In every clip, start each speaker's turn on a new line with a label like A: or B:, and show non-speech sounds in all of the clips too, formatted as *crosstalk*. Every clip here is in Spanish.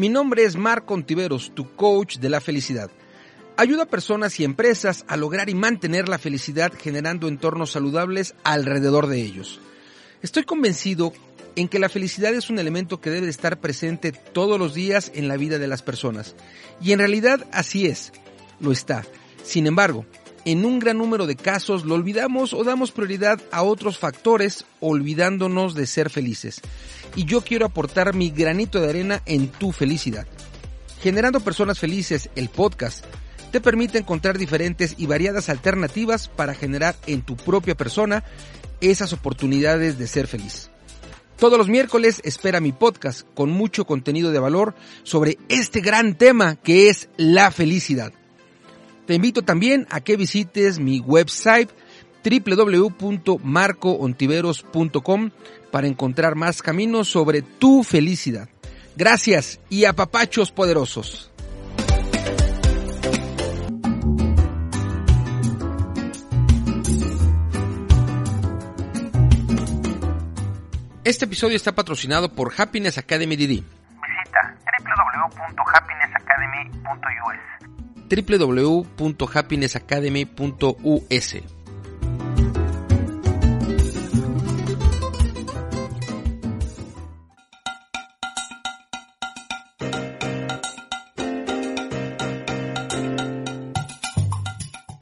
A: Mi nombre es Marco Ontiveros, tu coach de la felicidad. Ayuda a personas y empresas a lograr y mantener la felicidad generando entornos saludables alrededor de ellos. Estoy convencido en que la felicidad es un elemento que debe estar presente todos los días en la vida de las personas. Y en realidad así es, lo está. Sin embargo, en un gran número de casos lo olvidamos o damos prioridad a otros factores olvidándonos de ser felices. Y yo quiero aportar mi granito de arena en tu felicidad. Generando Personas Felices, el podcast, te permite encontrar diferentes y variadas alternativas para generar en tu propia persona esas oportunidades de ser feliz. Todos los miércoles espera mi podcast con mucho contenido de valor sobre este gran tema que es la felicidad. Te invito también a que visites mi website www.marcoontiveros.com para encontrar más caminos sobre tu felicidad. Gracias y a papachos poderosos. Este episodio está patrocinado por Happiness Academy DD.
B: Visita www.happinessacademy.us
A: www.happinessacademy.us.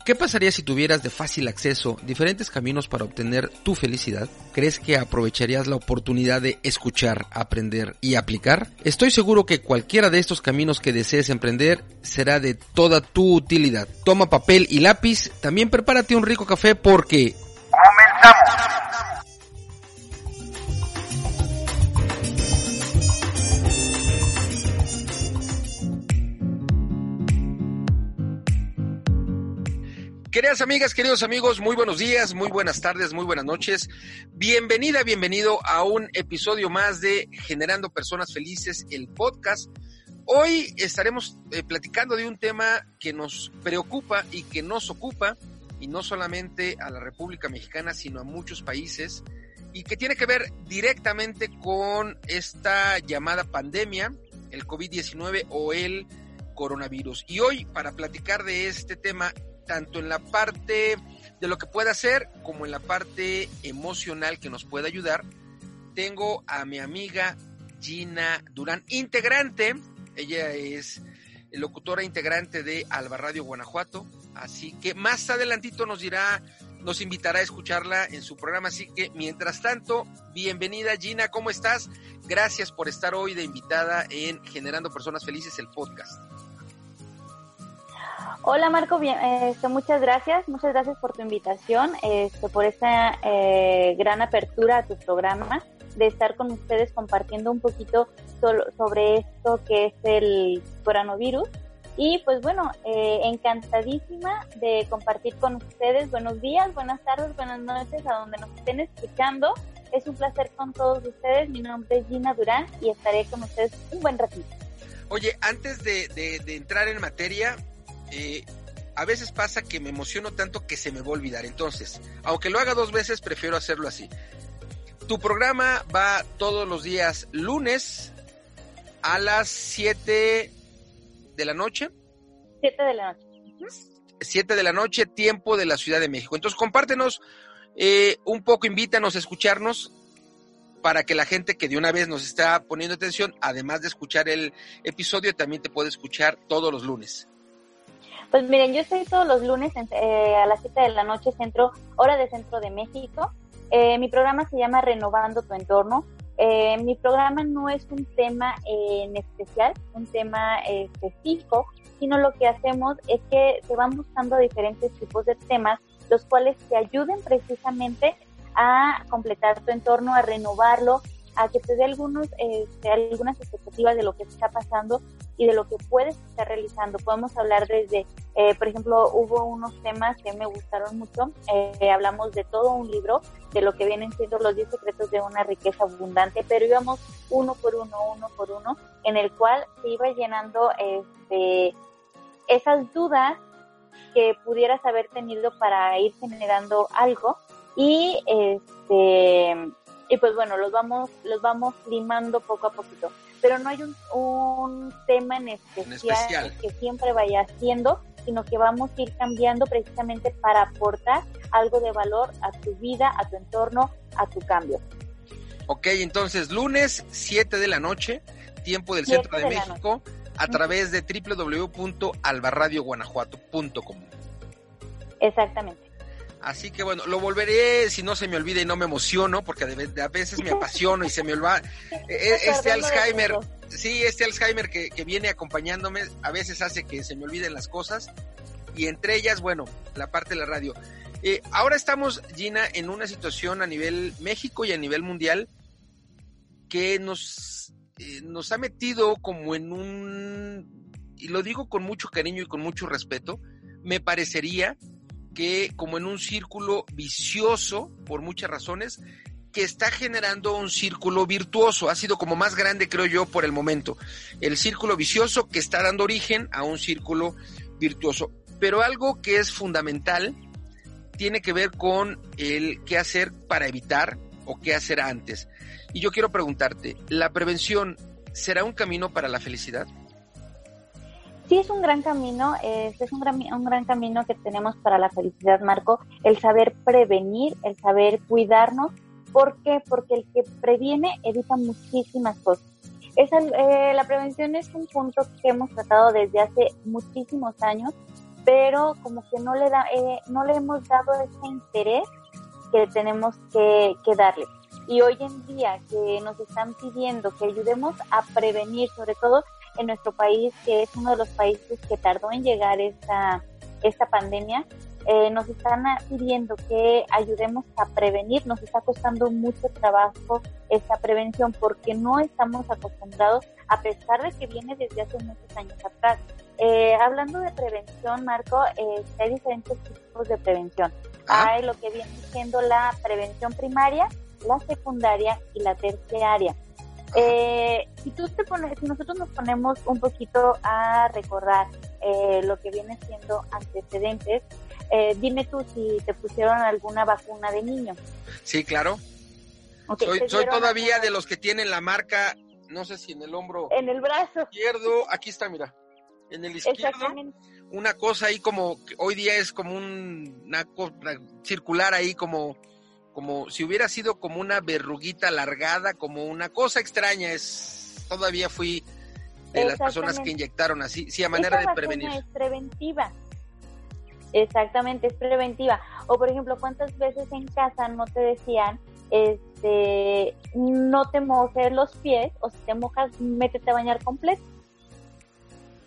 A: ¿Qué pasaría si tuvieras de fácil acceso diferentes caminos para obtener tu felicidad? ¿Crees que aprovecharías la oportunidad de escuchar, aprender y aplicar? Estoy seguro que cualquiera de estos caminos que desees emprender será de toda tu utilidad. Toma papel y lápiz, también prepárate un rico café porque...
B: ¡Comenzamos!
A: Queridas amigas, queridos amigos, muy buenos días, muy buenas tardes, muy buenas noches. Bienvenida, bienvenido a un episodio más de Generando Personas Felices, el podcast. Hoy estaremos eh, platicando de un tema que nos preocupa y que nos ocupa, y no solamente a la República Mexicana, sino a muchos países, y que tiene que ver directamente con esta llamada pandemia, el COVID-19 o el coronavirus. Y hoy, para platicar de este tema, tanto en la parte de lo que puede hacer como en la parte emocional que nos puede ayudar, tengo a mi amiga Gina Durán, integrante, ella es locutora integrante de Alba Radio Guanajuato, así que más adelantito nos dirá, nos invitará a escucharla en su programa, así que mientras tanto, bienvenida Gina, ¿cómo estás? Gracias por estar hoy de invitada en Generando Personas Felices, el podcast.
C: Hola Marco, bien, este, muchas gracias, muchas gracias por tu invitación, este, por esta eh, gran apertura a tu programa, de estar con ustedes compartiendo un poquito sobre esto que es el coronavirus. Y pues bueno, eh, encantadísima de compartir con ustedes. Buenos días, buenas tardes, buenas noches a donde nos estén escuchando. Es un placer con todos ustedes. Mi nombre es Gina Durán y estaré con ustedes un buen ratito.
A: Oye, antes de, de entrar en materia, eh, a veces pasa que me emociono tanto que se me va a olvidar. Entonces, aunque lo haga dos veces, prefiero hacerlo así. Tu programa va todos los días lunes a las 7 de la noche.
C: 7 de la noche.
A: 7 de la noche, tiempo de la Ciudad de México. Entonces, compártenos eh, un poco, invítanos a escucharnos para que la gente que de una vez nos está poniendo atención, además de escuchar el episodio, también te puede escuchar todos los lunes.
C: Pues miren, yo estoy todos los lunes eh, a las 7 de la noche, centro, hora de centro de México. Eh, mi programa se llama Renovando tu entorno. Eh, mi programa no es un tema en especial, un tema específico, sino lo que hacemos es que se van buscando diferentes tipos de temas, los cuales te ayuden precisamente a completar tu entorno, a renovarlo, a que te dé algunos, este, algunas expectativas de lo que está pasando y de lo que puedes estar realizando. Podemos hablar desde, eh, por ejemplo, hubo unos temas que me gustaron mucho. Eh, hablamos de todo un libro, de lo que vienen siendo los 10 secretos de una riqueza abundante, pero íbamos uno por uno, uno por uno, en el cual se iba llenando este, esas dudas que pudieras haber tenido para ir generando algo y este y pues bueno los vamos los vamos limando poco a poquito. Pero no hay un, un tema en especial, que siempre vaya haciendo sino que vamos a ir cambiando precisamente para aportar algo de valor a tu vida a tu entorno a tu cambio.
A: Ok, entonces lunes 7 de la noche tiempo del centro de, México a través de www.albarradioguanajuato.com
C: exactamente
A: Así que bueno, lo volveré si no se me olvida y no me emociono, porque a veces me apasiono y se me olvida. *laughs* E-, este Alzheimer, sí, este Alzheimer que, que viene acompañándome, a veces hace que se me olviden las cosas. Y entre ellas, bueno, la parte de la radio. Eh, ahora estamos, Gina, en una situación a nivel México y a nivel mundial que nos, eh, nos ha metido como en un, y lo digo con mucho cariño y con mucho respeto, me parecería que como en un círculo vicioso, por muchas razones, que está generando un círculo virtuoso. Ha sido como más grande, creo yo, por el momento. El círculo vicioso que está dando origen a un círculo virtuoso. Pero algo que es fundamental tiene que ver con el qué hacer para evitar o qué hacer antes. Y yo quiero preguntarte, ¿la prevención será un camino para la felicidad?
C: Sí es un gran camino, es un gran, un gran camino que tenemos para la felicidad, Marco, el saber prevenir, el saber cuidarnos. ¿Por qué? Porque el que previene evita muchísimas cosas. Eh, la prevención es un punto que hemos tratado desde hace muchísimos años, pero como que no le, da, eh, no le hemos dado ese interés que tenemos que darle. Y hoy en día que nos están pidiendo que ayudemos a prevenir, sobre todo en nuestro país, que es uno de los países que tardó en llegar esta, esta pandemia, eh, nos están pidiendo que ayudemos a prevenir, nos está costando mucho trabajo esta prevención porque no estamos acostumbrados, a pesar de que viene desde hace muchos años atrás. Eh, hablando de prevención, Marco, eh, hay diferentes tipos de prevención. Ah. Hay lo que viene siendo la prevención primaria, la secundaria y la terciaria. Eh, si tú te pones, si nosotros nos ponemos un poquito a recordar eh, lo que viene siendo antecedentes, eh, dime tú si te pusieron alguna vacuna de niño.
A: Sí, claro. soy, soy todavía de los que tienen la marca, no sé si en el hombro.
C: En el brazo.
A: Izquierdo, aquí está, mira. En el izquierdo. Una cosa ahí como, hoy día es como un, una circular ahí como como si hubiera sido como una verruguita alargada, como una cosa extraña. Es todavía fui de las personas que inyectaron así, sí, a manera de prevenir.
C: Es preventiva. Exactamente, es preventiva. O por ejemplo, ¿cuántas veces en casa no te decían, este, no te mojes los pies o si te mojas, métete a bañar completo?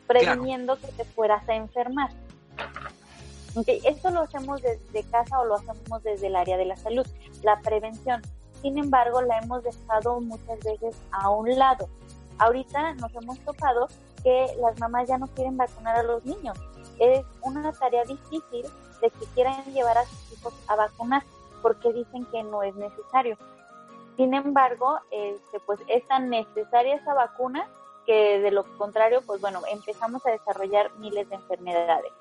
C: Previniendo que te fueras a enfermar. Esto lo hacemos desde casa o lo hacemos desde el área de la salud, la prevención. Sin embargo, la hemos dejado muchas veces a un lado. Ahorita nos hemos topado que las mamás ya no quieren vacunar a los niños. Es una tarea difícil de que quieran llevar a sus hijos a vacunar porque dicen que no es necesario. Sin embargo, este, pues es tan necesaria esa vacuna que de lo contrario, pues bueno, empezamos a desarrollar miles de enfermedades.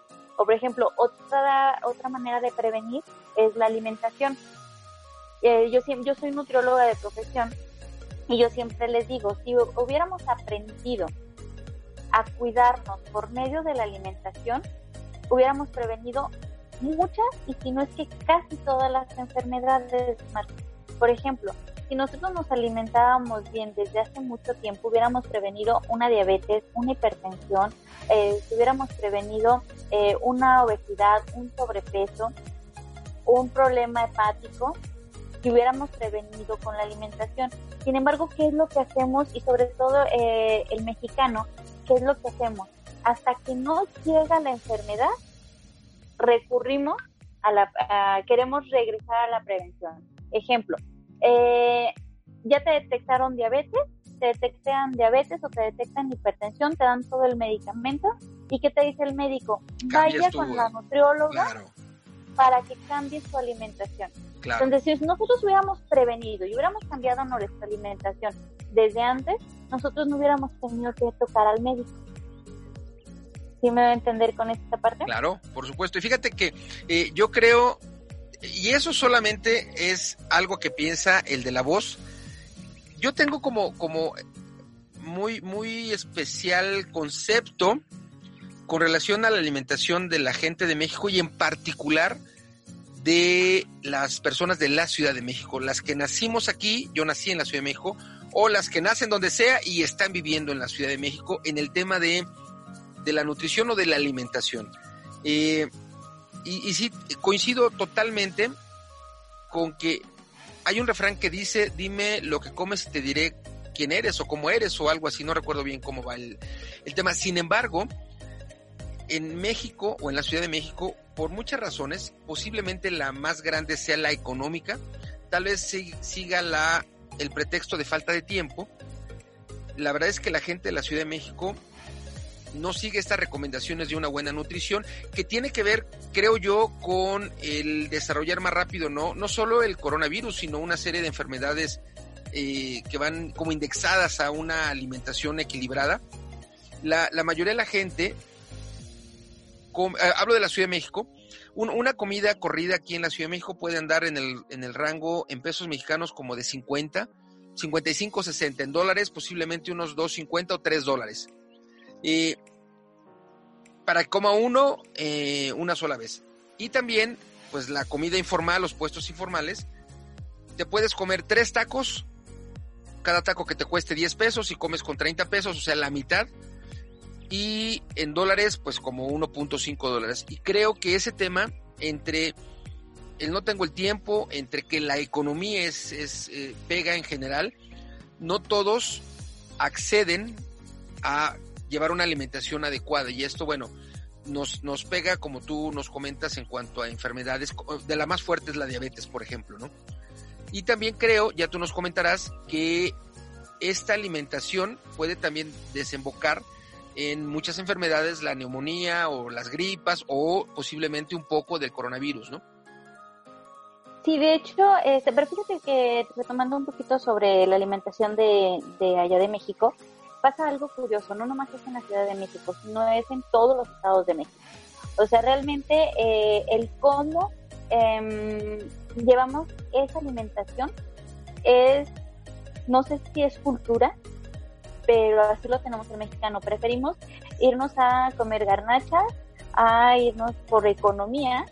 C: O por ejemplo, otra, otra manera de prevenir es la alimentación. Eh, yo, yo soy nutrióloga de profesión y yo siempre les digo, si hubiéramos aprendido a cuidarnos por medio de la alimentación, hubiéramos prevenido muchas y si no es que casi todas las enfermedades. Por ejemplo, si nosotros nos alimentábamos bien desde hace mucho tiempo, hubiéramos prevenido una diabetes, una hipertensión, eh, hubiéramos prevenido eh, una obesidad, un sobrepeso, un problema hepático, si hubiéramos prevenido con la alimentación. Sin embargo, ¿qué es lo que hacemos? Y sobre todo eh, el mexicano, ¿qué es lo que hacemos? Hasta que no llega la enfermedad, recurrimos a la, queremos regresar a la prevención Ejemplo, eh, ya te detectaron diabetes, te detectan diabetes o te detectan hipertensión, te dan todo el medicamento y ¿qué te dice el médico? Vaya con la nutrióloga para que cambie su alimentación. Entonces, si nosotros hubiéramos prevenido y hubiéramos cambiado nuestra alimentación desde antes, nosotros no hubiéramos tenido que tocar al médico. ¿Sí me va a entender con esta parte?
A: Claro, por supuesto. Y fíjate que eh, yo creo, y eso solamente es algo que piensa el de la voz. Yo tengo como, como muy, muy especial concepto con relación a la alimentación de la gente de México y en particular de las personas de la Ciudad de México, las que nacimos aquí, yo nací en la Ciudad de México, o las que nacen donde sea y están viviendo en la Ciudad de México en el tema de, de la nutrición o de la alimentación. Eh, y, y sí, coincido totalmente con que hay un refrán que dice, dime lo que comes y te diré quién eres o cómo eres o algo así, no recuerdo bien cómo va el, el tema. Sin embargo, en México o en la Ciudad de México, por muchas razones, posiblemente la más grande sea la económica, tal vez siga la el pretexto de falta de tiempo. La verdad es que la gente de la Ciudad de México no sigue estas recomendaciones de una buena nutrición, que tiene que ver, creo yo, con el desarrollar más rápido, no, no solo el coronavirus, sino una serie de enfermedades eh, que van como indexadas a una alimentación equilibrada. La, la mayoría de la gente, eh, hablo de la Ciudad de México, una comida corrida aquí en la Ciudad de México puede andar en el, en el rango en pesos mexicanos como de 50, 55, 60, en dólares posiblemente unos 2.50 o 3 dólares. Eh, para que coma uno eh, una sola vez. Y también, pues la comida informal, los puestos informales, te puedes comer tres tacos, cada taco que te cueste 10 pesos y comes con 30 pesos, o sea, la mitad y en dólares pues como 1.5 dólares. Y creo que ese tema entre el no tengo el tiempo, entre que la economía es, es eh, pega en general, no todos acceden a llevar una alimentación adecuada y esto bueno nos, nos pega como tú nos comentas en cuanto a enfermedades, de la más fuerte es la diabetes por ejemplo, ¿no? Y también creo, ya tú nos comentarás, que esta alimentación puede también desembocar en muchas enfermedades, la neumonía o las gripas o posiblemente un poco del coronavirus, ¿no?
C: Sí, de hecho, este, pero fíjate que retomando un poquito sobre la alimentación de, allá de México, pasa algo curioso, no nomás es en la Ciudad de México, sino es en todos los estados de México. O sea, realmente eh, el cómo em, llevamos esa alimentación es, no sé si es cultura, pero así lo tenemos el mexicano. Preferimos irnos a comer garnachas, a irnos por economía,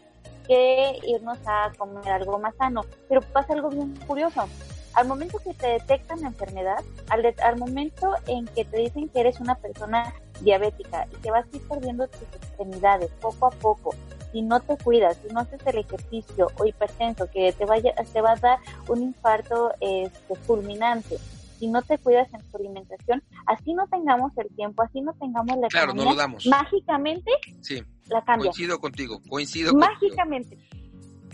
C: que irnos a comer algo más sano. Pero pasa algo bien curioso. Al momento que te detectan la enfermedad, al, al momento en que te dicen que eres una persona diabética y que vas a ir perdiendo tus extremidades poco a poco, si no te cuidas, si no haces el ejercicio o hipertenso que te vaya, te va a dar un infarto este, fulminante, si no te cuidas en tu alimentación, así no tengamos el tiempo, así no tengamos la
A: claro, no lo damos.
C: mágicamente
A: sí,
C: la cambia.
A: Coincido contigo, coincido
C: Mágicamente.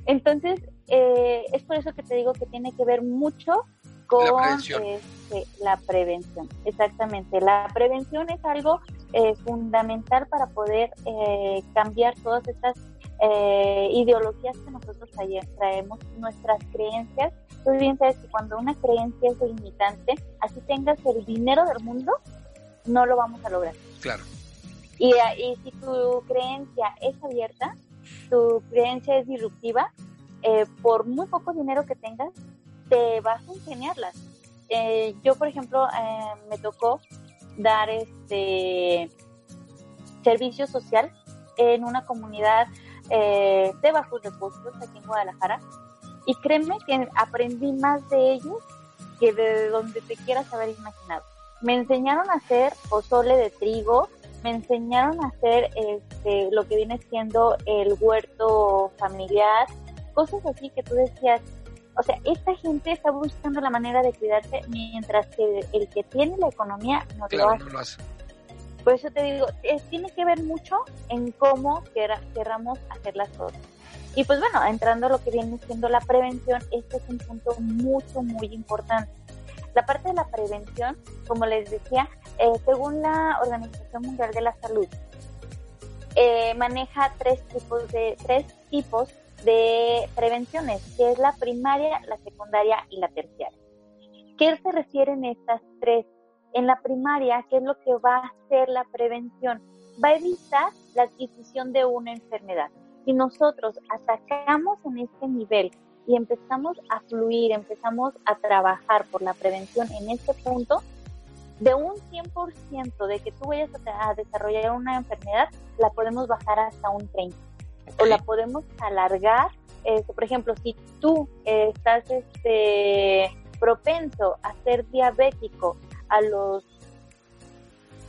C: Entonces, eh, es por eso que te digo que tiene que ver mucho con la prevención. Este, la prevención. Exactamente. La prevención es algo eh, fundamental para poder eh, cambiar todas estas eh, ideologías que nosotros traemos, nuestras creencias. Tú bien sabes que cuando una creencia es limitante, así tengas el dinero del mundo, no lo vamos a lograr.
A: Claro.
C: Y, y si tu creencia es abierta, tu creencia es disruptiva, eh, por muy poco dinero que tengas, te vas a ingeniarlas. Eh, yo, por ejemplo, eh, me tocó dar este servicio social en una comunidad eh, de bajos recursos aquí en Guadalajara. Y créeme que aprendí más de ellos que de donde te quieras haber imaginado. Me enseñaron a hacer pozole de trigo, me enseñaron a hacer este, lo que viene siendo el huerto familiar, cosas así que tú decías, o sea, esta gente está buscando la manera de cuidarse mientras que el que tiene la economía no lo hace. Por eso te digo, tiene que ver mucho en cómo queramos hacer las cosas. Y pues bueno, entrando a lo que viene siendo la prevención, este es un punto mucho, muy importante. La parte de la prevención, como les decía, eh, según la Organización Mundial de la Salud, eh, maneja tres tipos de tres tipos de prevenciones, que es la primaria, la secundaria y la terciaria. ¿Qué se refieren estas tres? En la primaria, ¿qué es lo que va a hacer la prevención? Va a evitar la adquisición de una enfermedad. Si nosotros atacamos en este nivel y empezamos a fluir, empezamos a trabajar por la prevención en este punto, de un 100% de que tú vayas a, desarrollar una enfermedad, la podemos bajar hasta un 30% o la podemos alargar. Este, por ejemplo, si tú estás este, propenso a ser diabético a los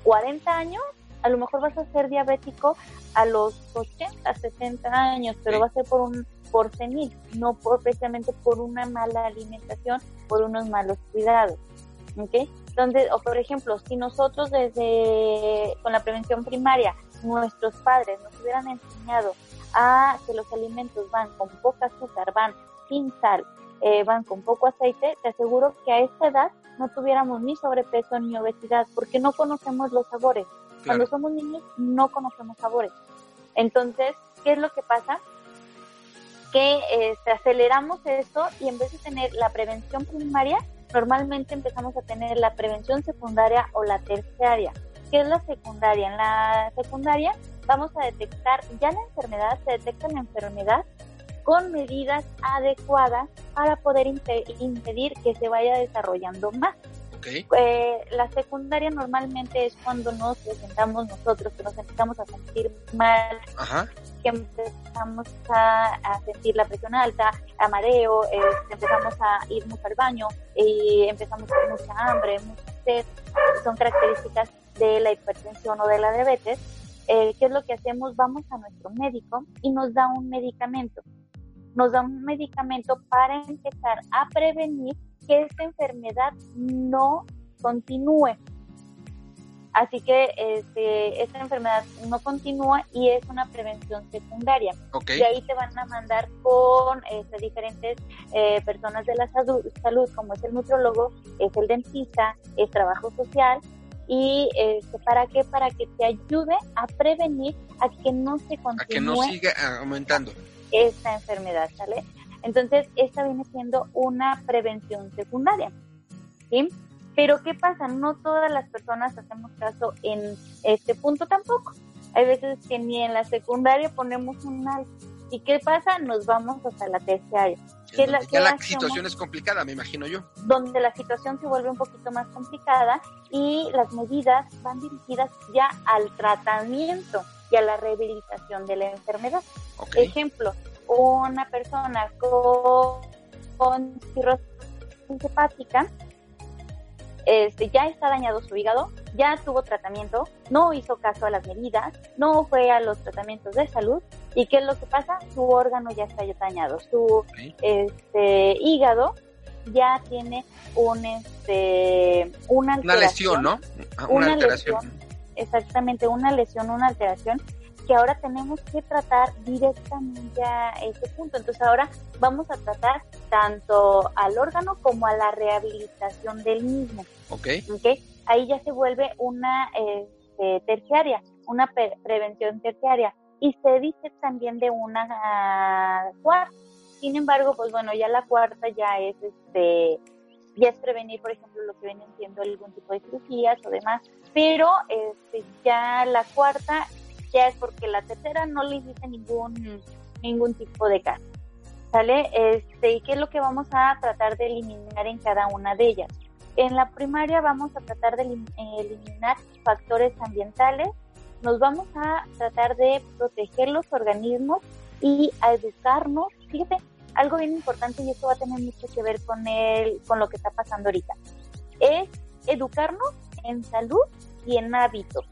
C: 40 años, a lo mejor vas a ser diabético a los 80, 60 años, pero va a ser por un por senil, no por precisamente por una mala alimentación, por unos malos cuidados. ¿okay? Entonces, o por ejemplo, si nosotros desde con la prevención primaria, nuestros padres nos hubieran enseñado a que los alimentos van con poca azúcar, van sin sal, eh, van con poco aceite, te aseguro que a esta edad no tuviéramos ni sobrepeso ni obesidad, porque no conocemos los sabores. Cuando somos niños no conocemos sabores. Entonces, ¿qué es lo que pasa? Que este, aceleramos esto y en vez de tener la prevención primaria, normalmente empezamos a tener la prevención secundaria o la terciaria. ¿Qué es la secundaria? En la secundaria vamos a detectar ya la enfermedad, se detecta la enfermedad con medidas adecuadas para poder impedir que se vaya desarrollando más. Eh, la secundaria normalmente es cuando nos presentamos nosotros, que nos empezamos a sentir mal, que empezamos a, sentir la presión alta, a mareo, eh, empezamos a ir mucho al baño y empezamos a tener mucha hambre, mucha sed. Son características de la hipertensión o de la diabetes. Eh, ¿Qué es lo que hacemos? Vamos a nuestro médico y nos da un medicamento. Nos da un medicamento para empezar a prevenir que esta enfermedad no continúe. Así que este, esta enfermedad no continúa y es una prevención secundaria. Y ahí te van a mandar con este, diferentes eh, personas de la salud, salud, como es el nutrólogo, es el dentista, es trabajo social. ¿Y este, para qué? Para que te ayude a prevenir a que no se continúe. A
A: que no siga aumentando.
C: Esta enfermedad, ¿sale? Entonces, esta viene siendo una prevención secundaria. ¿sí? Pero ¿qué pasa? No todas las personas hacemos caso en este punto tampoco. Hay veces que ni en la secundaria ponemos un alto. ¿Y qué pasa? Nos vamos hasta la terciaria.
A: Que la, ya la situación es complicada, me imagino yo.
C: Donde la situación se vuelve un poquito más complicada y las medidas van dirigidas ya al tratamiento y a la rehabilitación de la enfermedad. Ejemplo, una persona con, con cirrosis hepática este, ya está dañado su hígado, ya tuvo tratamiento, no hizo caso a las medidas, no fue a los tratamientos de salud y qué es lo que pasa, su órgano ya está dañado, su este, hígado ya tiene un este una,
A: una lesión, ¿no?
C: Ah, una, alteración. exactamente, una lesión, una alteración que ahora tenemos que tratar directamente a ese punto. Entonces ahora vamos a tratar tanto al órgano como a la rehabilitación del mismo.
A: Ok.
C: okay? Ahí ya se vuelve una este, terciaria, una prevención terciaria. Y se dice también de una cuarta. Sin embargo, pues bueno, ya la cuarta ya es este ya es prevenir, por ejemplo, lo que vienen siendo algún tipo de cirugías o demás, pero este, ya la cuarta ya es porque la tercera no le hiciste ningún, ningún tipo de caso. ¿Sale? Este, ¿Y qué es lo que vamos a tratar de eliminar en cada una de ellas? En la primaria vamos a tratar de eliminar factores ambientales, nos vamos a tratar de proteger los organismos y a educarnos. Fíjate, algo bien importante y esto va a tener mucho que ver con el, con lo que está pasando ahorita. Es educarnos en salud y en hábitos.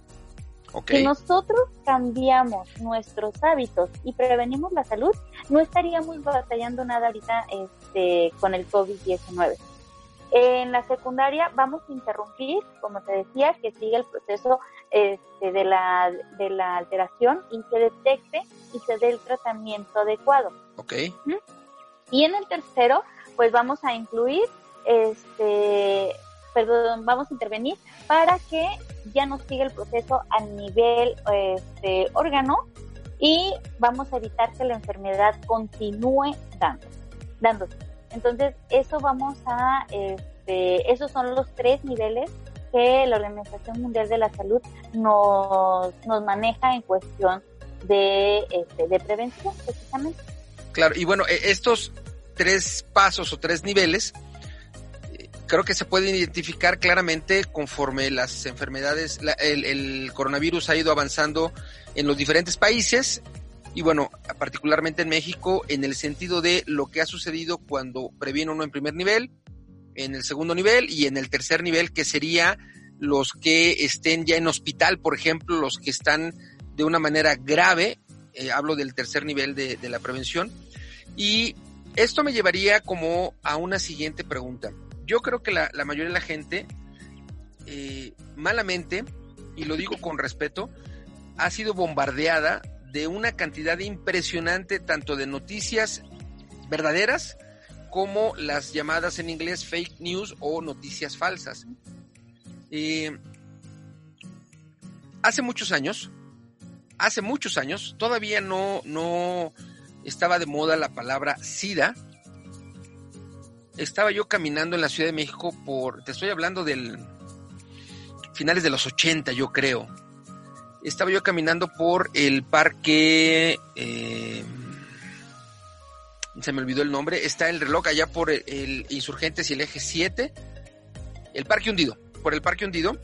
C: Si nosotros cambiamos nuestros hábitos y prevenimos la salud, no estaríamos batallando nada ahorita este, con el COVID-19. En la secundaria vamos a interrumpir, como te decía, que siga el proceso este, de, la, de la alteración y se detecte y se dé el tratamiento adecuado.
A: Ok.
C: Y en el tercero, pues vamos a incluir, este, perdón, vamos a intervenir para que ya no siga el proceso a nivel este, órgano y vamos a evitar que la enfermedad continúe dando, dándose. Entonces, eso vamos a, este, esos son los tres niveles que la Organización Mundial de la Salud nos, nos maneja en cuestión de, este, de prevención, precisamente.
A: Claro, y bueno, e, estos tres pasos o tres niveles creo que se pueden identificar claramente conforme las enfermedades, el, el, coronavirus ha ido avanzando en los diferentes países y bueno, particularmente en México, en el sentido de lo que ha sucedido cuando previene uno en primer nivel, en el segundo nivel y en el tercer nivel, que sería los que estén ya en hospital, por ejemplo, los que están de una manera grave, eh, hablo del tercer nivel de la prevención, y esto me llevaría como a una siguiente pregunta. Yo creo que la, mayoría de la gente, eh, malamente, y lo digo con respeto, ha sido bombardeada de una cantidad impresionante tanto de noticias verdaderas como las llamadas en inglés fake news o noticias falsas. Eh, hace muchos años, hace muchos años, todavía no, no estaba de moda la palabra SIDA. Estaba yo caminando en la Ciudad de México por, te estoy hablando del finales de los 80, yo creo. Estaba yo caminando por el parque, eh, se me olvidó el nombre, está el reloj allá por el, Insurgentes y el Eje 7, el Parque Hundido, por el Parque Hundido.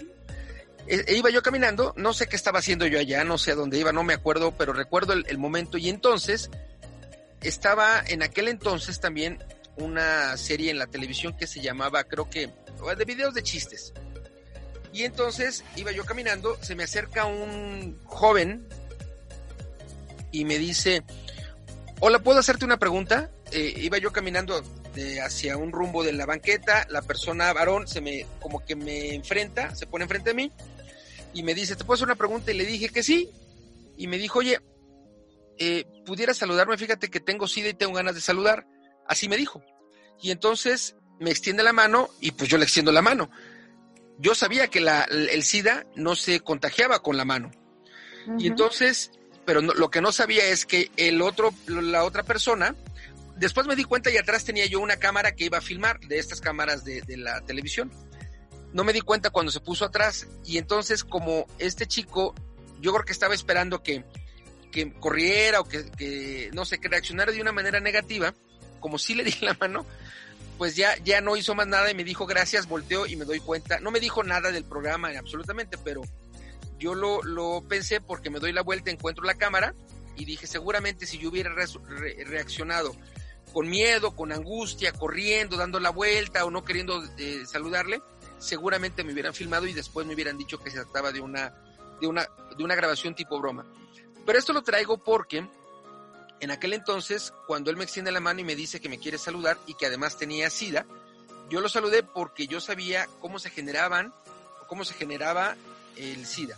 A: E, e iba yo caminando, no sé qué estaba haciendo yo allá, no sé a dónde iba, no me acuerdo, pero recuerdo el momento y entonces estaba en aquel entonces también una serie en la televisión que se llamaba, creo que, de videos de chistes. Y entonces iba yo caminando, se me acerca un joven y me dice, hola, ¿puedo hacerte una pregunta? Eh, iba yo caminando de hacia un rumbo de la banqueta, la persona varón se me, como que me enfrenta, se pone enfrente de mí y me dice, ¿te puedo hacer una pregunta? Y le dije que sí. Y me dijo, oye, eh, pudiera saludarme, fíjate que tengo sida y tengo ganas de saludar. Así me dijo. Y entonces me extiende la mano y pues yo le extiendo la mano. Yo sabía que la, el SIDA no se contagiaba con la mano. Uh -huh. Y entonces, pero no, lo que no sabía es que el otro, la otra persona, después me di cuenta y atrás tenía yo una cámara que iba a filmar de estas cámaras de, de la televisión. No me di cuenta cuando se puso atrás y entonces como este chico, yo creo que estaba esperando que que corriera o que, que, no sé, que reaccionara de una manera negativa, como si le di la mano, pues ya, ya no hizo más nada y me dijo gracias, volteó y me doy cuenta. No me dijo nada del programa absolutamente, pero yo lo, lo pensé porque me doy la vuelta, encuentro la cámara y dije seguramente si yo hubiera re, re, reaccionado con miedo, con angustia, corriendo, dando la vuelta o no queriendo eh, saludarle, seguramente me hubieran filmado y después me hubieran dicho que se trataba de una, de una, de una grabación tipo broma. Pero esto lo traigo porque en aquel entonces, cuando él me extiende la mano y me dice que me quiere saludar y que además tenía SIDA, yo lo saludé porque yo sabía cómo se generaban, cómo se generaba el SIDA.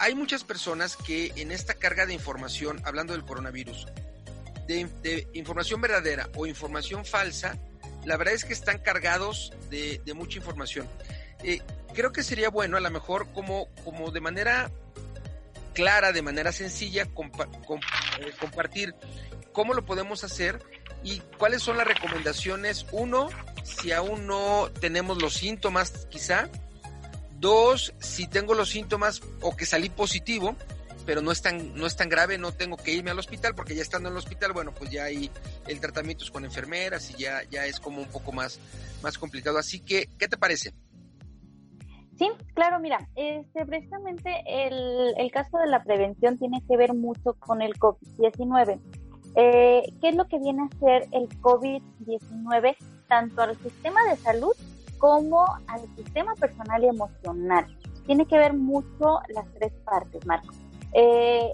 A: Hay muchas personas que en esta carga de información, hablando del coronavirus, de, información verdadera o información falsa, la verdad es que están cargados de, mucha información. Eh, creo que sería bueno, a lo mejor, como, como de manera clara, de manera sencilla, compa comp eh, compartir cómo lo podemos hacer y cuáles son las recomendaciones. Uno, si aún no tenemos los síntomas, quizá. Dos, si tengo los síntomas o que salí positivo, pero no es tan, no es tan grave, no tengo que irme al hospital, porque ya estando en el hospital, bueno, pues ya hay el tratamiento es con enfermeras y ya, ya es como un poco más, más complicado. Así que, ¿qué te parece?
C: Sí, claro, mira, este, precisamente el, el caso de la prevención tiene que ver mucho con el COVID-19. Eh, ¿Qué es lo que viene a hacer el COVID-19 tanto al sistema de salud como al sistema personal y emocional? Tiene que ver mucho las tres partes, Marco. Eh,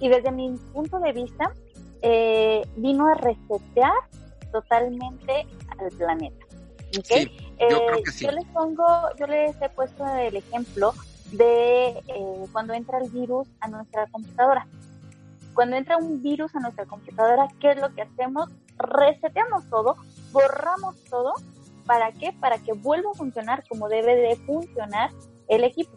C: y desde mi punto de vista, eh, vino a resetear totalmente al planeta.
A: Sí, yo creo que sí.
C: Yo les pongo, yo les he puesto el ejemplo de eh, cuando entra el virus a nuestra computadora. Cuando entra un virus a nuestra computadora, ¿qué es lo que hacemos? Reseteamos todo, borramos todo. ¿Para qué? Para que vuelva a funcionar como debe de funcionar el equipo.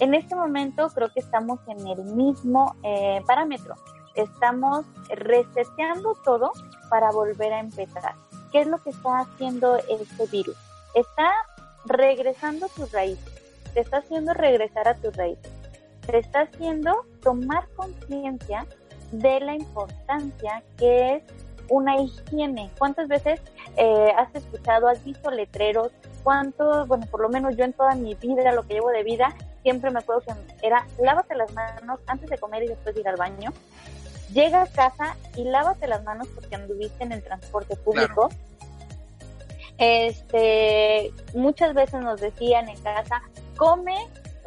C: En este momento creo que estamos en el mismo eh, parámetro. Estamos reseteando todo para volver a empezar. ¿Qué es lo que está haciendo este virus? Está regresando a tus raíces te está haciendo regresar a tu raíz. Te está haciendo tomar conciencia de la importancia que es una higiene. ¿Cuántas veces eh, has escuchado, has visto letreros? ¿Cuántos, bueno, por lo menos yo en toda mi vida, lo que llevo de vida, siempre me acuerdo que era lávate las manos antes de comer y después de ir al baño. Llega a casa y lávate las manos porque anduviste en el transporte público. Este, muchas veces nos decían en casa, come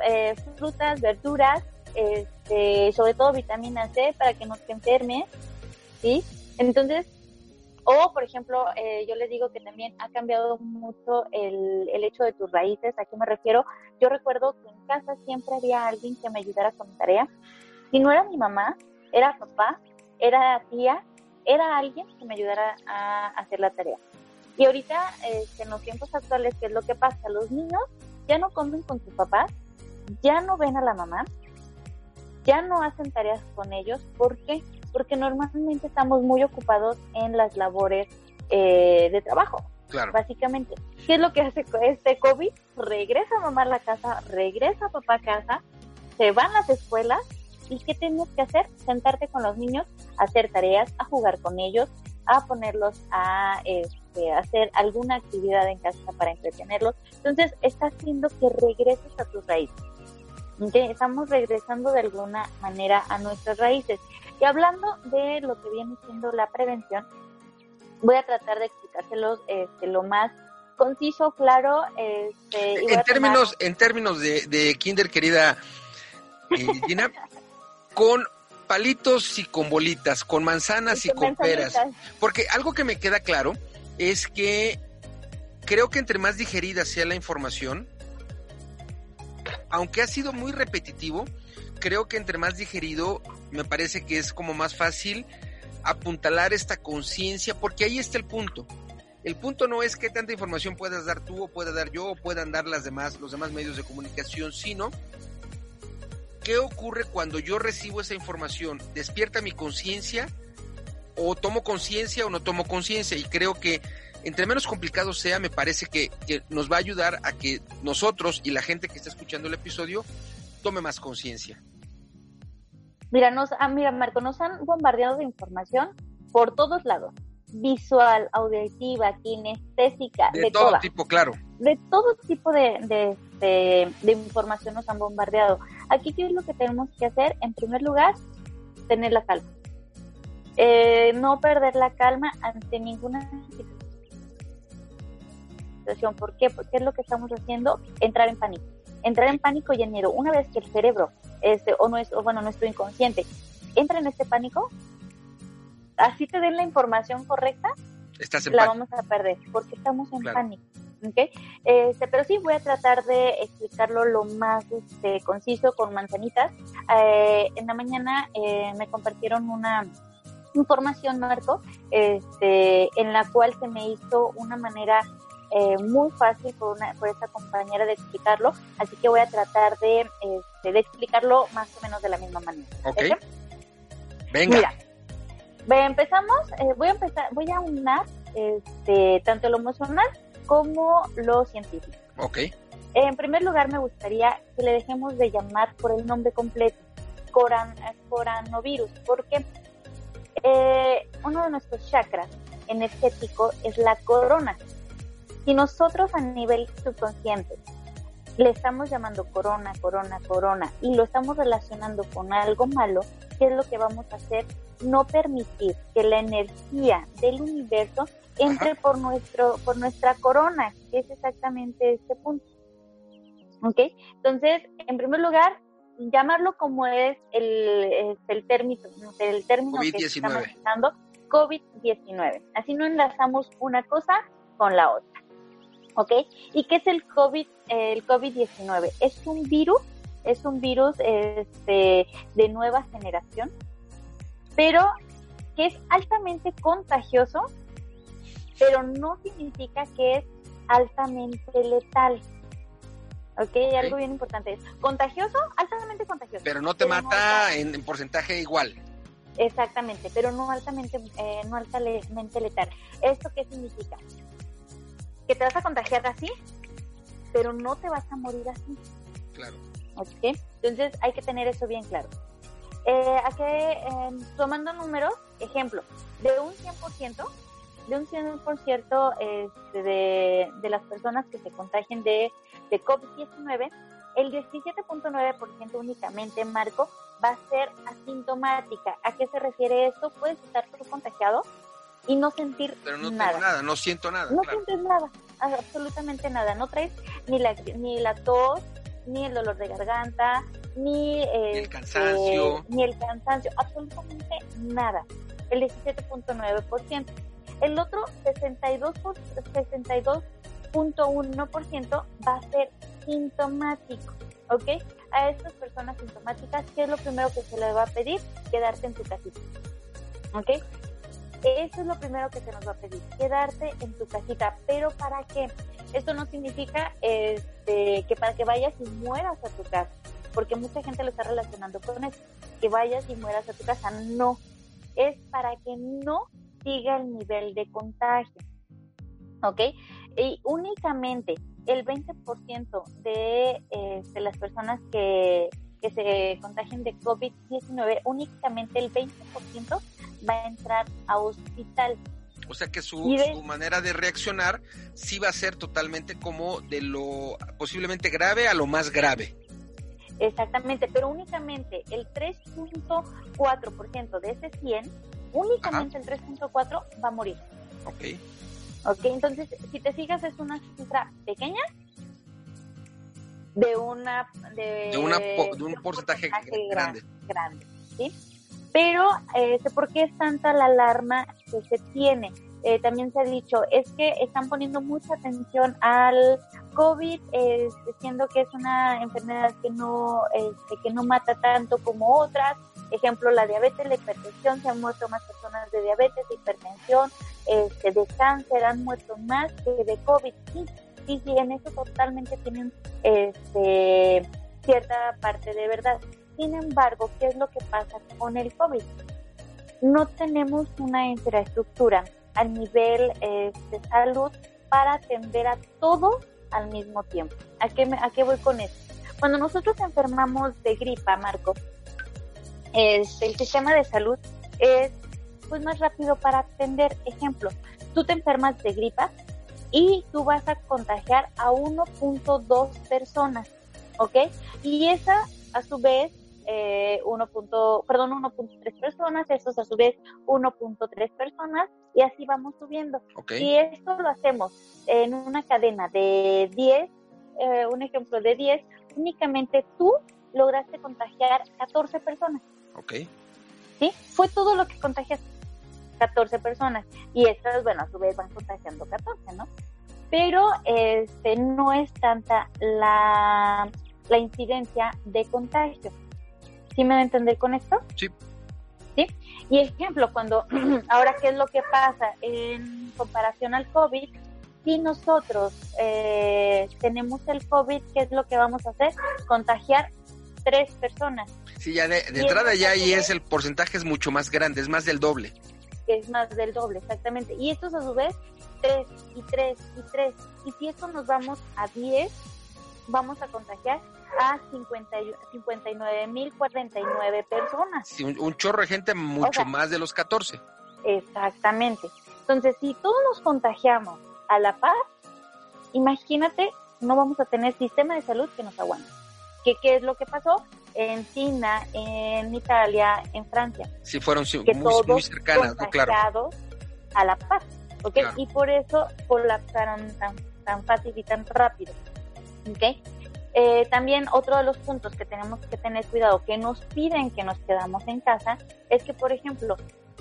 C: eh, frutas, verduras, este, sobre todo vitamina C para que no te enfermes, ¿sí? Entonces, o por ejemplo, eh, yo les digo que también ha cambiado mucho el, el hecho de tus raíces, ¿a qué me refiero? Yo recuerdo que en casa siempre había alguien que me ayudara con mi tarea. Si no era mi mamá, era papá, era tía, era alguien que me ayudara a hacer la tarea. Y ahorita, este, en los tiempos actuales, ¿qué es lo que pasa? Los niños ya no comen con sus papás, ya no ven a la mamá, ya no hacen tareas con ellos. ¿Por qué? Porque normalmente estamos muy ocupados en las labores eh, de trabajo.
A: Claro.
C: Básicamente. ¿Qué es lo que hace este COVID? Regresa mamá a la casa, regresa papá a casa, se van las escuelas y ¿qué tienes que hacer? Sentarte con los niños, hacer tareas, a jugar con ellos, a ponerlos a este, hacer alguna actividad en casa para entretenerlos. Entonces, está haciendo que regreses a tus raíces. Estamos regresando de alguna manera a nuestras raíces. Y hablando de lo que viene siendo la prevención, voy a tratar de explicárselos este, lo más conciso, claro. Este,
A: en, términos, en términos de, de Kinder, querida eh, Gina, *laughs* con palitos y con bolitas, con manzanas y, con peras. Porque algo que me queda claro es que creo que entre más digerida sea la información, aunque ha sido muy repetitivo, creo que entre más digerido me parece que es como más fácil apuntalar esta conciencia, porque ahí está el punto. El punto no es qué tanta información puedas dar tú o pueda dar yo o puedan dar las demás, los demás medios de comunicación, sino ¿qué ocurre cuando yo recibo esa información? ¿Despierta mi conciencia? ¿O tomo conciencia o no tomo conciencia? Y creo que entre menos complicado sea, me parece que, nos va a ayudar a que nosotros y la gente que está escuchando el episodio tome más conciencia.
C: Mira, nos, ah, mira, Marco, nos han bombardeado de información por todos lados. Visual, auditiva, kinestésica,
A: de, todo tipo, claro.
C: De todo tipo de, de, de, información nos han bombardeado. Aquí, ¿qué es lo que tenemos que hacer? En primer lugar, tener la calma. Eh, no perder la calma ante ninguna situación. ¿Por qué? Porque es lo que estamos haciendo, entrar en pánico. Entrar en pánico y en miedo. Una vez que el cerebro, este, o nuestro, bueno, nuestro inconsciente, entra en este pánico, así te den la información correcta, la vamos a perder, porque estamos en pánico. ¿okay? Este, pero sí voy a tratar de explicarlo lo más este, conciso con manzanitas. Eh, en la mañana eh, me compartieron una información, Marco, este, en la cual se me hizo una manera eh, muy fácil por, una, por esta compañera de explicarlo, así que voy a tratar de, este, de explicarlo más o menos de la misma manera.
A: Ok. Venga.
C: Mira, empezamos, voy a empezar, voy a unar este, tanto lo emocional como lo científico.
A: Ok.
C: En primer lugar, me gustaría que le dejemos de llamar por el nombre completo, coran, coronavirus, porque eh, uno de nuestros chakras energéticos es la corona. Si nosotros a nivel subconsciente le estamos llamando corona, corona, corona y lo estamos relacionando con algo malo, ¿qué es lo que vamos a hacer? No permitir que la energía del universo entre por nuestro por nuestra corona, que es exactamente este punto. ¿Ok? Entonces, en primer lugar, llamarlo como es el, el término, el término
A: que estamos
C: usando, COVID-19. Así no enlazamos una cosa con la otra. ¿Ok? ¿Y qué es el COVID, el COVID-19? Es un virus, es un virus este, de nueva generación, pero que es altamente contagioso, pero no significa que es altamente letal. ¿Ok? Algo bien importante es contagioso, altamente contagioso.
A: Pero no te mata en, porcentaje igual.
C: Exactamente, pero no altamente, eh, no altamente letal. ¿Esto qué significa? Que te vas a contagiar así, pero no te vas a morir así.
A: Claro.
C: ¿Ok? Entonces hay que tener eso bien claro. Eh, aquí, eh, tomando números, ejemplo, de un 100%, de un 100% este, de, de las personas que se contagien de, de COVID-19, el 17.9% únicamente, Marco, va a ser asintomática. ¿A qué se refiere esto? Puedes estar tú contagiado y no sentir
A: Pero no
C: nada.
A: tengo nada, no siento nada.
C: No
A: claro.
C: sientes nada, absolutamente nada. No traes ni la, ni la tos, ni el dolor de garganta, ni,
A: el
C: este,
A: cansancio.
C: ni el cansancio, absolutamente nada. El 17.9%. El otro 62 por- 62.1% va a ser sintomático, ¿ok? A estas personas sintomáticas, ¿qué es lo primero que se les va a pedir? Quedarte en tu casita, ¿ok? Eso es lo primero que se nos va a pedir, quedarte en tu casita. ¿Pero para qué? Esto no significa este, que para que vayas y mueras a tu casa, porque mucha gente lo está relacionando con eso, que vayas y mueras a tu casa. No, es para que no siga el nivel de contagio. ¿Ok? Y únicamente el 20% de, eh, de las personas que, que se contagien de COVID-19, únicamente el 20% va a entrar a hospital.
A: O sea que su,
C: de-
A: su manera de reaccionar sí va a ser totalmente como de lo posiblemente grave a lo más grave.
C: Exactamente, pero únicamente el 3.4% de ese 100, únicamente el 3.4 va a morir.
A: Ok.
C: ¿Ok? Entonces, si te fijas, es una cifra pequeña de una... De,
A: De, una, po- de un porcentaje
C: gra-
A: grande.
C: grande, ¿sí? Pero, este, ¿por qué es tanta la alarma que se tiene? Eh, también se ha dicho, es que están poniendo mucha atención al COVID, este, siendo que es una enfermedad que no, este, que no mata tanto como otras. Ejemplo, la diabetes, la hipertensión, se han muerto más personas de diabetes, de hipertensión, este, de cáncer, han muerto más que de COVID. Sí, sí, sí, en eso totalmente tienen este, cierta parte de verdad. Sin embargo, ¿qué es lo que pasa con el COVID? No tenemos una infraestructura a nivel eh, de salud para atender a todos al mismo tiempo. ¿A qué, me- ¿A qué voy con esto? Cuando nosotros enfermamos de gripa, Marco, este, el sistema de salud es pues más rápido para atender. Ejemplo, tú te enfermas de gripa y tú vas a contagiar a 1.2 personas, ¿ok? Y esa, a su vez, eh, 1. punto- perdón, 1.3 personas, esos a su vez 1.3 personas, y así vamos subiendo.
A: Ok.
C: Y esto lo hacemos en una cadena de 10, eh, un ejemplo de 10, únicamente tú lograste contagiar 14 personas.
A: Ok.
C: ¿sí? Fue todo lo que contagiaste, 14 personas. Y estas, bueno, a su vez van contagiando 14, ¿no? Pero este no es tanta la, la incidencia de contagio. ¿Sí me va a entender con esto?
A: Sí.
C: ¿Sí? Y ejemplo, cuando, *clears throat* ahora, ¿qué es lo que pasa en comparación al COVID? Si nosotros eh, tenemos el COVID, ¿qué es lo que vamos a hacer? Contagiar tres personas.
A: Sí, ya de, entrada
C: en
A: ya ahí es el porcentaje es mucho más grande, es más del doble.
C: es más del doble, exactamente. Y estos a su vez, 3 y 3 y 3. Y si esto nos vamos a 10, vamos a contagiar a 50 y- 59.049 personas.
A: Sí, un, un chorro de gente mucho
C: O sea-
A: más de los 14.
C: Exactamente. Entonces, si todos nos contagiamos a la paz, imagínate, no vamos a tener sistema de salud que nos aguante. ¿Qué, qué es lo que pasó? En China, en Italia, en Francia.
A: Sí, fueron sí,
C: que
A: muy,
C: todos
A: muy cercanas, ¿no? Claro.
C: contagiados a la paz, ¿ok?
A: Claro.
C: Y por eso colapsaron tan, tan fácil y tan rápido, ¿ok? Eh, también otro de los puntos que tenemos que tener cuidado, que nos piden que nos quedamos en casa, es que, por ejemplo,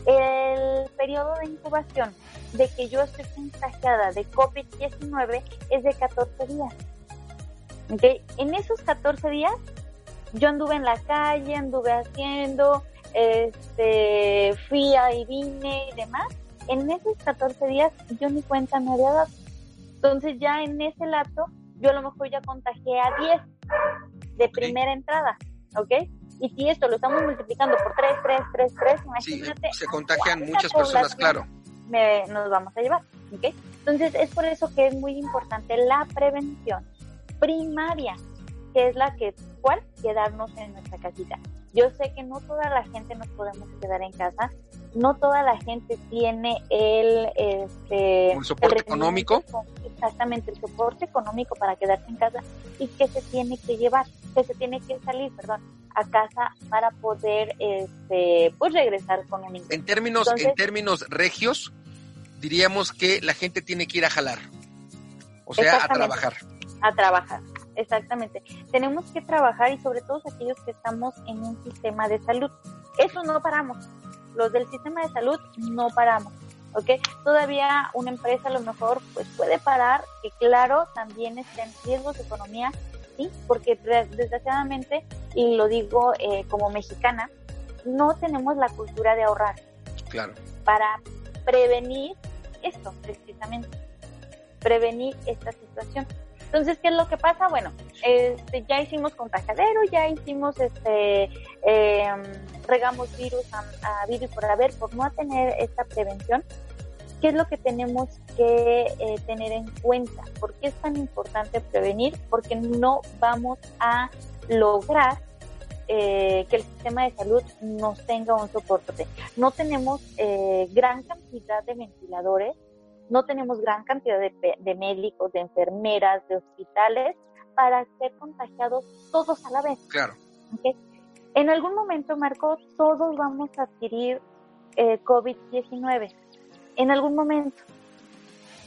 C: El periodo de incubación de que yo esté contagiada de COVID-19 es de 14 días. ¿Okay? En esos 14 días yo anduve en la calle, anduve haciendo, este, fui y vine y demás. En esos 14 días yo ni cuenta me había dado. Entonces ya en ese lapso yo a lo mejor ya contagié a 10 de primera entrada, ¿ok? Y si esto lo estamos multiplicando por 3, 3, 3, 3, imagínate.
A: se contagian muchas personas, claro.
C: nos vamos a llevar, ¿ok? Entonces es por eso que es muy importante la prevención primaria, que es la que, ¿cuál? Quedarnos en nuestra casita. Yo sé que no toda la gente nos podemos quedar en casa, no toda la gente tiene el, este,
A: ¿Un soporte económico.
C: Exactamente, el soporte económico para quedarse en casa y que se tiene que llevar, que se tiene que salir, perdón, a casa para poder, este, pues regresar con un
A: En términos, en términos regios, diríamos que la gente tiene que ir a jalar, o sea, a trabajar.
C: A trabajar, exactamente. Tenemos que trabajar y sobre todo aquellos que estamos en un sistema de salud. Eso no paramos los del sistema de salud no paramos. ¿ok? Todavía una empresa a lo mejor pues puede parar, que claro, también está en riesgos de economía, ¿sí? Porque desgraciadamente, y lo digo eh, como mexicana, no tenemos la cultura de ahorrar.
A: Claro.
C: Para prevenir esto, precisamente. Prevenir esta situación. Entonces, ¿qué es lo que pasa? Bueno, este, ya hicimos contagiadero, ya hicimos, este, em, regamos virus a, a, virus por haber, por no tener esta prevención. ¿Qué es lo que tenemos que eh, tener en cuenta? ¿Por qué es tan importante prevenir? Porque no vamos a lograr eh, que el sistema de salud nos tenga un soporte. No tenemos eh, gran cantidad de ventiladores no tenemos gran cantidad de, médicos, de enfermeras, de hospitales para ser contagiados todos a la vez.
A: Claro.
C: En algún momento, Marco, todos vamos a adquirir eh, COVID-19. En algún momento.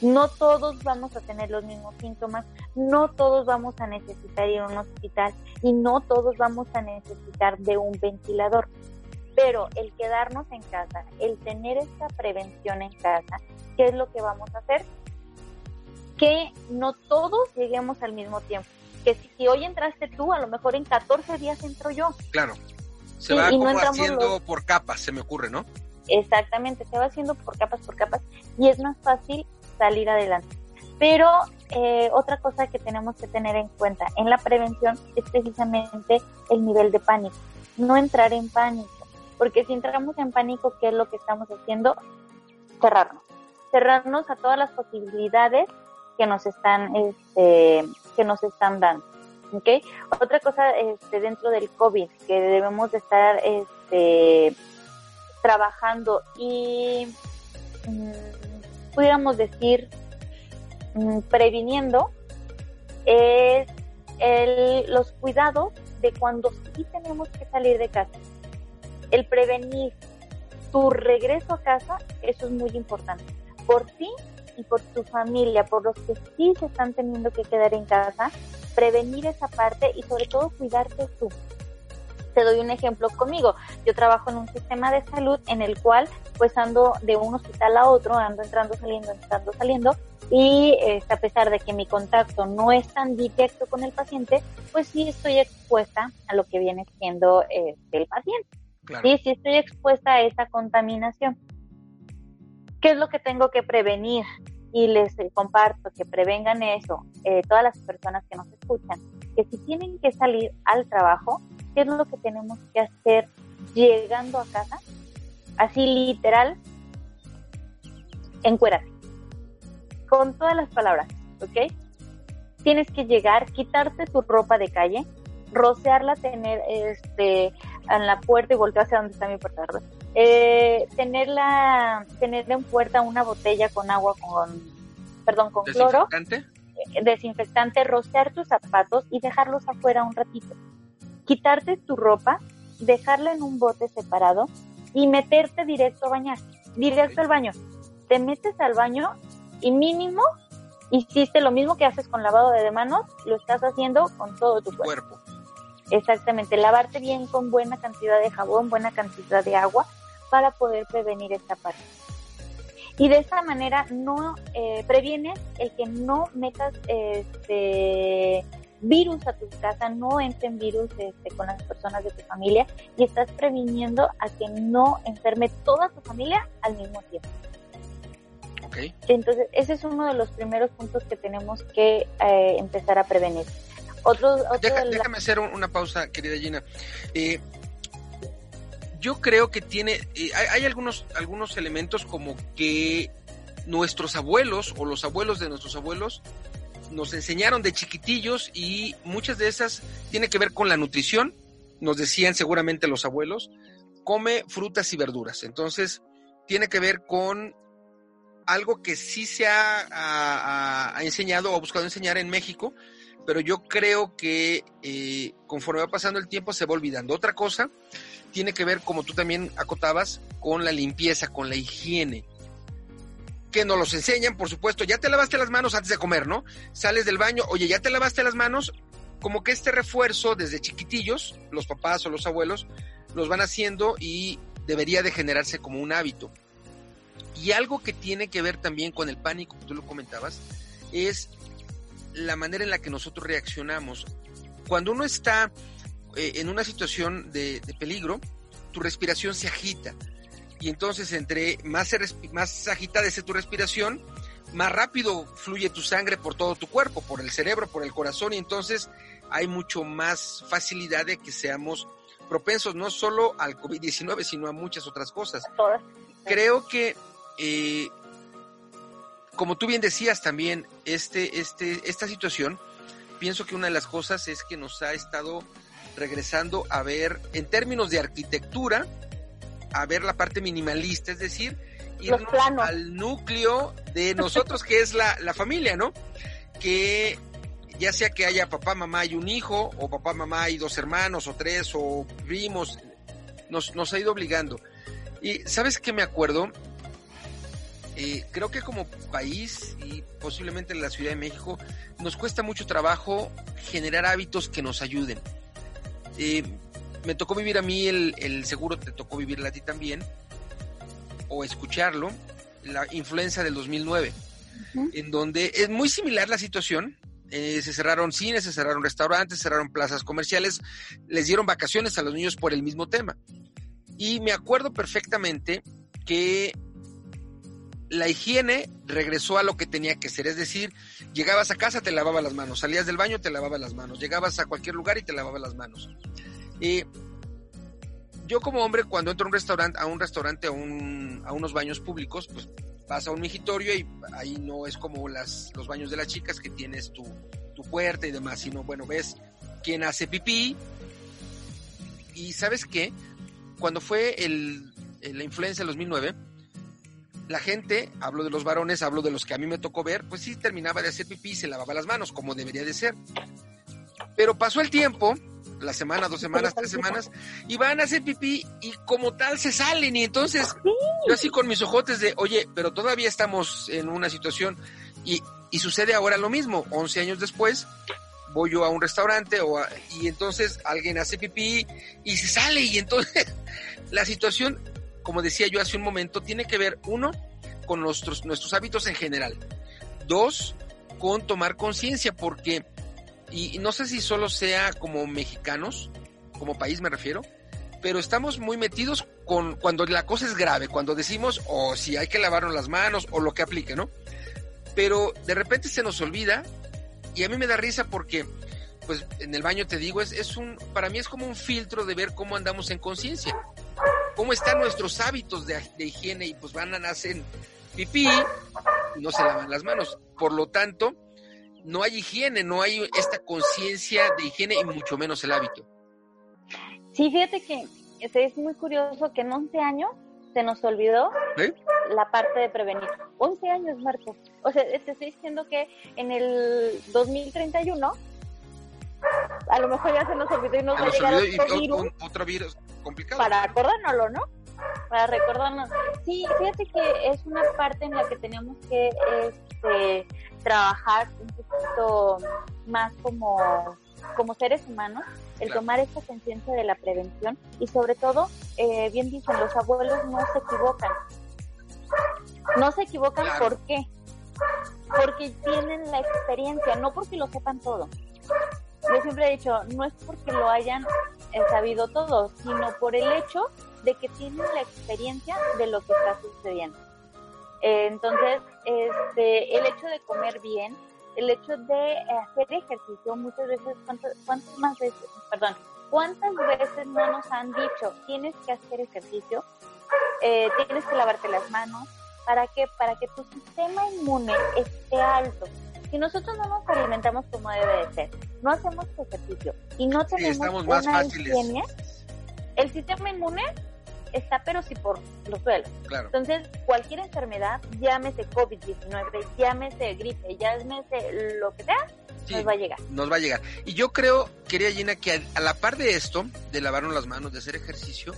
C: No todos vamos a tener los mismos síntomas, no todos vamos a necesitar ir a un hospital y no todos vamos a necesitar de un ventilador. Pero el quedarnos en casa, el tener esta prevención en casa, ¿qué es lo que vamos a hacer? Que no todos lleguemos al mismo tiempo. Que si, hoy entraste tú, a lo mejor en 14 días entro yo.
A: Claro. Se va como haciendo por capas, se me ocurre, ¿no?
C: Exactamente, se va haciendo por capas, por capas, y es más fácil salir adelante. Pero eh, otra cosa que tenemos que tener en cuenta en la prevención es precisamente el nivel de pánico. No entrar en pánico, porque si entramos en pánico, ¿qué es lo que estamos haciendo? Cerrarnos cerrarnos a todas las posibilidades que nos están, este, que nos están dando. ¿okay? Otra cosa este, dentro del COVID que debemos de estar este, trabajando y mm, pudiéramos decir mm, previniendo es el, los cuidados de cuando sí tenemos que salir de casa. El prevenir tu regreso a casa, eso es muy importante por ti y por tu familia, por los que sí se están teniendo que quedar en casa, prevenir esa parte y sobre todo cuidarte tú. Te doy un ejemplo conmigo. Yo trabajo en un sistema de salud en el cual pues ando de un hospital a otro, ando entrando, saliendo, entrando, saliendo y este, a pesar de que mi contacto no es tan directo con el paciente, pues sí estoy expuesta a lo que viene siendo este, el paciente. Sí, sí estoy expuesta a esa contaminación. ¿Qué es lo que tengo que prevenir? Y les eh, comparto que prevengan eso, eh, todas las personas que nos escuchan, que si tienen que salir al trabajo, ¿qué es lo que tenemos que hacer llegando a casa? Así literal, encuérate. Con todas las palabras, ¿ok? Tienes que llegar, quitarte tu ropa de calle, rociarla, tener este en la puerta y voltear hacia donde está mi puerta, ¿verdad? Eh, tenerla, tener en puerta una botella con agua con, perdón, con cloro, eh, desinfectante, rociar tus zapatos y dejarlos afuera un ratito. Quitarte tu ropa, dejarla en un bote separado y meterte directo a bañar, directo al baño. Te metes al baño y mínimo hiciste lo mismo que haces con lavado de manos, lo estás haciendo con todo tu cuerpo. Exactamente, lavarte bien con buena cantidad de jabón, buena cantidad de agua para poder prevenir esta parte. Y de esta manera no eh, previenes el que no metas este virus a tu casa, no entren virus este, con las personas de tu familia y estás previniendo a que no enferme toda tu familia al mismo tiempo.
A: Okay.
C: Entonces, ese es uno de los primeros puntos que tenemos que eh, empezar a prevenir. Otro,
A: Déjame hacer una pausa, querida Gina. Eh, yo creo que tiene, eh, hay, hay, algunos, algunos elementos como que nuestros abuelos o los abuelos de nuestros abuelos nos enseñaron de chiquitillos y muchas de esas tiene que ver con la nutrición. Nos decían seguramente los abuelos, come frutas y verduras. Entonces, tiene que ver con algo que sí se ha, ha, ha enseñado o ha buscado enseñar en México, pero yo creo que eh, conforme va pasando el tiempo se va olvidando. Otra cosa tiene que ver, como tú también acotabas, con la limpieza, con la higiene. Que nos los enseñan, por supuesto, ya te lavaste las manos antes de comer, ¿no? Sales del baño, oye, ya te lavaste las manos, como que este refuerzo desde chiquitillos, los papás o los abuelos, los van haciendo y debería de generarse como un hábito. Y algo que tiene que ver también con el pánico, tú lo comentabas, es la manera en la que nosotros reaccionamos. Cuando uno está eh, en una situación de, de, peligro, tu respiración se agita. Y entonces entre más, más agitada es tu respiración, más rápido fluye tu sangre por todo tu cuerpo, por el cerebro, por el corazón, y entonces hay mucho más facilidad de que seamos propensos no solo al COVID-19, sino a muchas otras cosas. Creo que eh, como tú bien decías también, este, este, esta situación, pienso que una de las cosas es que nos ha estado regresando a ver, en términos de arquitectura, a ver la parte minimalista, es decir, irnos al núcleo de nosotros que es la, la familia, ¿no? Que ya sea que haya papá, mamá y un hijo, o papá, mamá y dos hermanos, o tres, o primos, nos, nos ha ido obligando. Y sabes qué me acuerdo, eh, creo que como país y posiblemente en la Ciudad de México nos cuesta mucho trabajo generar hábitos que nos ayuden. Eh, me tocó vivir a mí el, el, seguro, te tocó vivirla a ti también, o escucharlo, la influencia del 2009, uh -huh. en donde es muy similar la situación. Eh, se cerraron cines, se cerraron restaurantes, se cerraron plazas comerciales, les dieron vacaciones a los niños por el mismo tema. Y me acuerdo perfectamente que la higiene regresó a lo que tenía que ser, es decir, llegabas a casa, te lavabas las manos, salías del baño, te lavabas las manos, llegabas a cualquier lugar y te lavabas las manos. Eh, yo como hombre, cuando entro a un restaurante, a un restaurante, a, un, a unos baños públicos, pues vas a un migitorio y ahí no es como los baños de las chicas que tienes tu, puerta y demás, sino bueno, ves quién hace pipí. Y sabes qué, cuando fue la influencia del 2009, la gente, hablo de los varones, hablo de los que a mí me tocó ver, pues sí terminaba de hacer pipí y se lavaba las manos, como debería de ser. Pero pasó el tiempo, la semana, dos semanas, tres semanas, y van a hacer pipí y como tal se salen. Y entonces yo así con mis ojotes de, oye, pero todavía estamos en una situación y, y sucede ahora lo mismo, 11 años después. Voy yo a un restaurante o a, y entonces alguien hace pipí y se sale y entonces *laughs* la situación como decía yo hace un momento, tiene que ver, uno, con nuestros, nuestros hábitos en general. Dos, con tomar conciencia, porque, y, no sé si solo sea como mexicanos, como país me refiero, pero estamos muy metidos con cuando la cosa es grave, cuando decimos, o oh, si hay que lavarnos las manos, o lo que aplique, ¿no? Pero de repente se nos olvida, y a mí me da risa porque, pues en el baño te digo, es, es un, para mí es como un filtro de ver cómo andamos en conciencia cómo están nuestros hábitos de, de, higiene y pues van a nacer pipí y no se lavan las manos. Por lo tanto, no hay higiene, no hay esta conciencia de higiene y mucho menos el hábito.
C: Sí, fíjate que es muy curioso que en 11 años se nos olvidó ¿Eh? la parte de prevenir. 11 años, Marco. O sea, te estoy diciendo que en el 2031 a lo mejor ya se nos olvidó y nos va a llegar otro virus.
A: Otro virus complicado.
C: Para acordárnoslo, ¿no? Para recordarnos. Sí, fíjate que es una parte en la que tenemos que este, trabajar un poquito más como como seres humanos, el tomar esta conciencia de la prevención y sobre todo, eh, bien dicen, los abuelos no se equivocan. No se equivocan, ¿por qué? Porque tienen la experiencia, no porque lo sepan todo. Yo siempre he dicho, no es porque lo hayan eh, sabido todo, sino por el hecho de que tienen la experiencia de lo que está sucediendo. Eh, entonces, este, el hecho de comer bien, el hecho de hacer ejercicio, muchas veces, ¿cuántas, más veces, perdón, cuántas veces no nos han dicho, tienes que hacer ejercicio, eh, tienes que lavarte las manos, ¿para qué? Para que tu sistema inmune esté alto. Si nosotros no nos alimentamos como debe de ser, no hacemos ejercicio y no tenemos una higiene, el sistema inmune está pero sí por los suelos. Entonces, cualquier enfermedad, llámese COVID-19, llámese gripe, llámese lo que sea, nos va a llegar.
A: Nos va a llegar. Y yo creo, quería Gina, que a, la par de esto, de lavarnos las manos, de hacer ejercicio,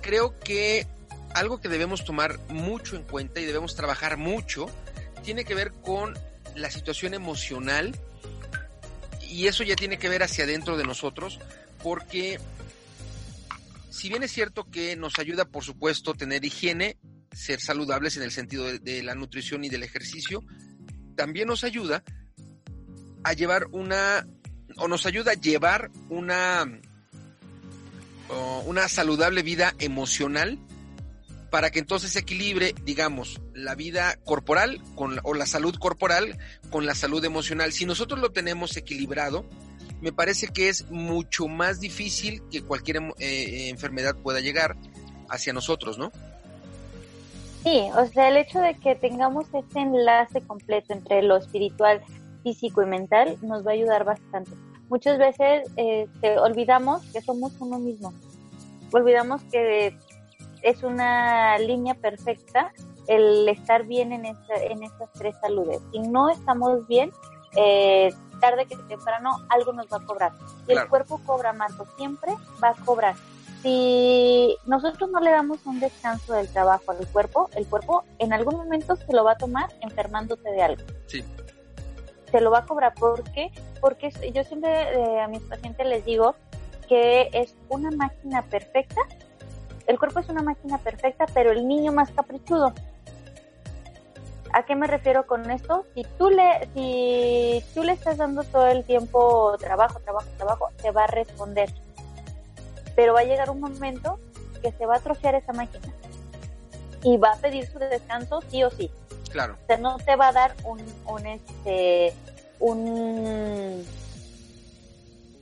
A: creo que algo que debemos tomar mucho en cuenta y debemos trabajar mucho, tiene que ver con la situación emocional y eso ya tiene que ver hacia adentro de nosotros, porque si bien es cierto que nos ayuda, por supuesto, tener higiene, ser saludables en el sentido de, la nutrición y del ejercicio, también nos ayuda a llevar una, o nos ayuda a llevar una, una saludable vida emocional para que entonces se equilibre, digamos, la vida corporal con, o la salud corporal con la salud emocional. Si nosotros lo tenemos equilibrado, me parece que es mucho más difícil que cualquier eh, eh, enfermedad pueda llegar hacia nosotros, ¿no?
C: Sí, o sea, el hecho de que tengamos este enlace completo entre lo espiritual, físico y mental nos va a ayudar bastante. Muchas veces este, olvidamos que somos uno mismo, olvidamos que es una línea perfecta el estar bien en, esta, en estas tres saludes. Si no estamos bien, eh, tarde que temprano algo nos va a cobrar. Si el cuerpo cobra, Marco, siempre va a cobrar. Si nosotros no le damos un descanso del trabajo al cuerpo, el cuerpo en algún momento se lo va a tomar enfermándote de algo.
A: Sí.
C: Se lo va a cobrar. ¿Por qué? Porque yo siempre eh, a mis pacientes les digo que es una máquina perfecta el cuerpo es una máquina perfecta, pero el niño más caprichudo. ¿A qué me refiero con esto? Si tú le, si tú le estás dando todo el tiempo trabajo, trabajo, trabajo, te va a responder. Pero va a llegar un momento que se va a atrofiar esa máquina y va a pedir su descanso sí o sí.
A: Claro.
C: O sea, no te va a dar un, un este, un,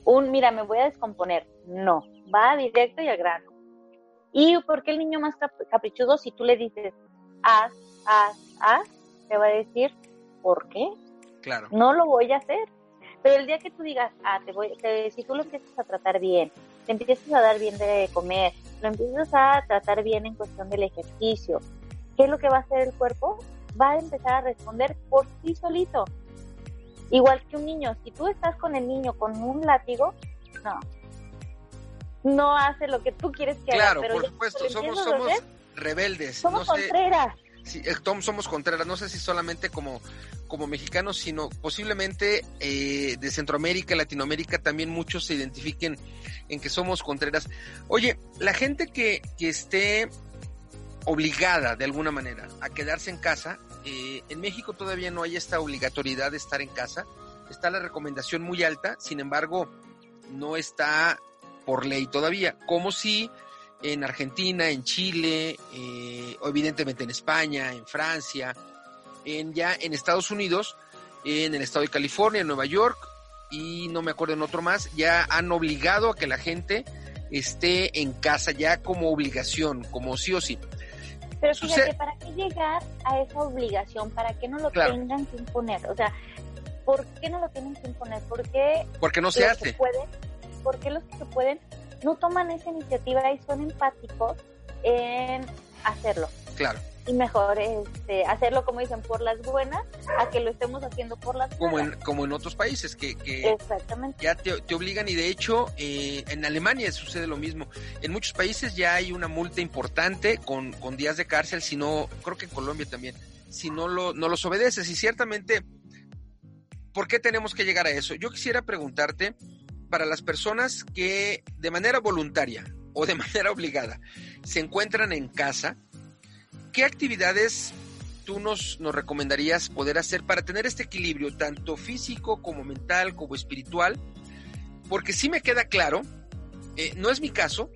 C: un, mira, me voy a descomponer. No, va directo y al grano. ¿Y por qué el niño más caprichudo, si tú le dices, haz, haz, haz, te va a decir, ¿por qué?
A: Claro.
C: No lo voy a hacer. Pero el día que tú digas, ah, te voy, si tú lo empiezas a tratar bien, te empiezas a dar bien de comer, lo empiezas a tratar bien en cuestión del ejercicio, ¿qué es lo que va a hacer el cuerpo? Va a empezar a responder por sí solito. Igual que un niño, si tú estás con el niño con un látigo, no, no hace lo que tú quieres que
A: haga.
C: Claro,
A: por supuesto, somos, somos rebeldes.
C: Somos contreras.
A: Sí, eh, Tom, somos contreras, no sé si solamente como, como mexicanos, sino posiblemente eh, de Centroamérica, Latinoamérica, también muchos se identifiquen en que somos contreras. Oye, la gente que, que esté obligada de alguna manera a quedarse en casa, eh, en México todavía no hay esta obligatoriedad de estar en casa, está la recomendación muy alta, sin embargo, no está por ley todavía, como si en Argentina, en Chile, eh, evidentemente en España, en Francia, en ya en Estados Unidos, en el estado de California, en Nueva York y no me acuerdo en otro más, ya han obligado a que la gente esté en casa ya como obligación, como sí o sí.
C: Pero fíjate, ¿para qué llegar a esa obligación? ¿Para qué no lo tengan que imponer? O sea, ¿por qué no lo tienen que imponer? ¿Por qué
A: Porque no se hace.
C: ¿Por qué los que pueden no toman esa iniciativa y son empáticos en hacerlo?
A: Claro.
C: Y mejor este, hacerlo, como dicen, por las buenas, a que lo estemos haciendo por las
A: como En, como en otros países que, que ya te, te, obligan y de hecho eh, en Alemania sucede lo mismo. En muchos países ya hay una multa importante con, con días de cárcel, si no, creo que en Colombia también, si no, lo, no los obedeces. Y ciertamente, ¿por qué tenemos que llegar a eso? Yo quisiera preguntarte, para las personas que de manera voluntaria o de *laughs* manera obligada se encuentran en casa, ¿qué actividades tú nos, nos recomendarías poder hacer para tener este equilibrio, tanto físico como mental, como espiritual? Porque sí me queda claro, eh, no es mi caso,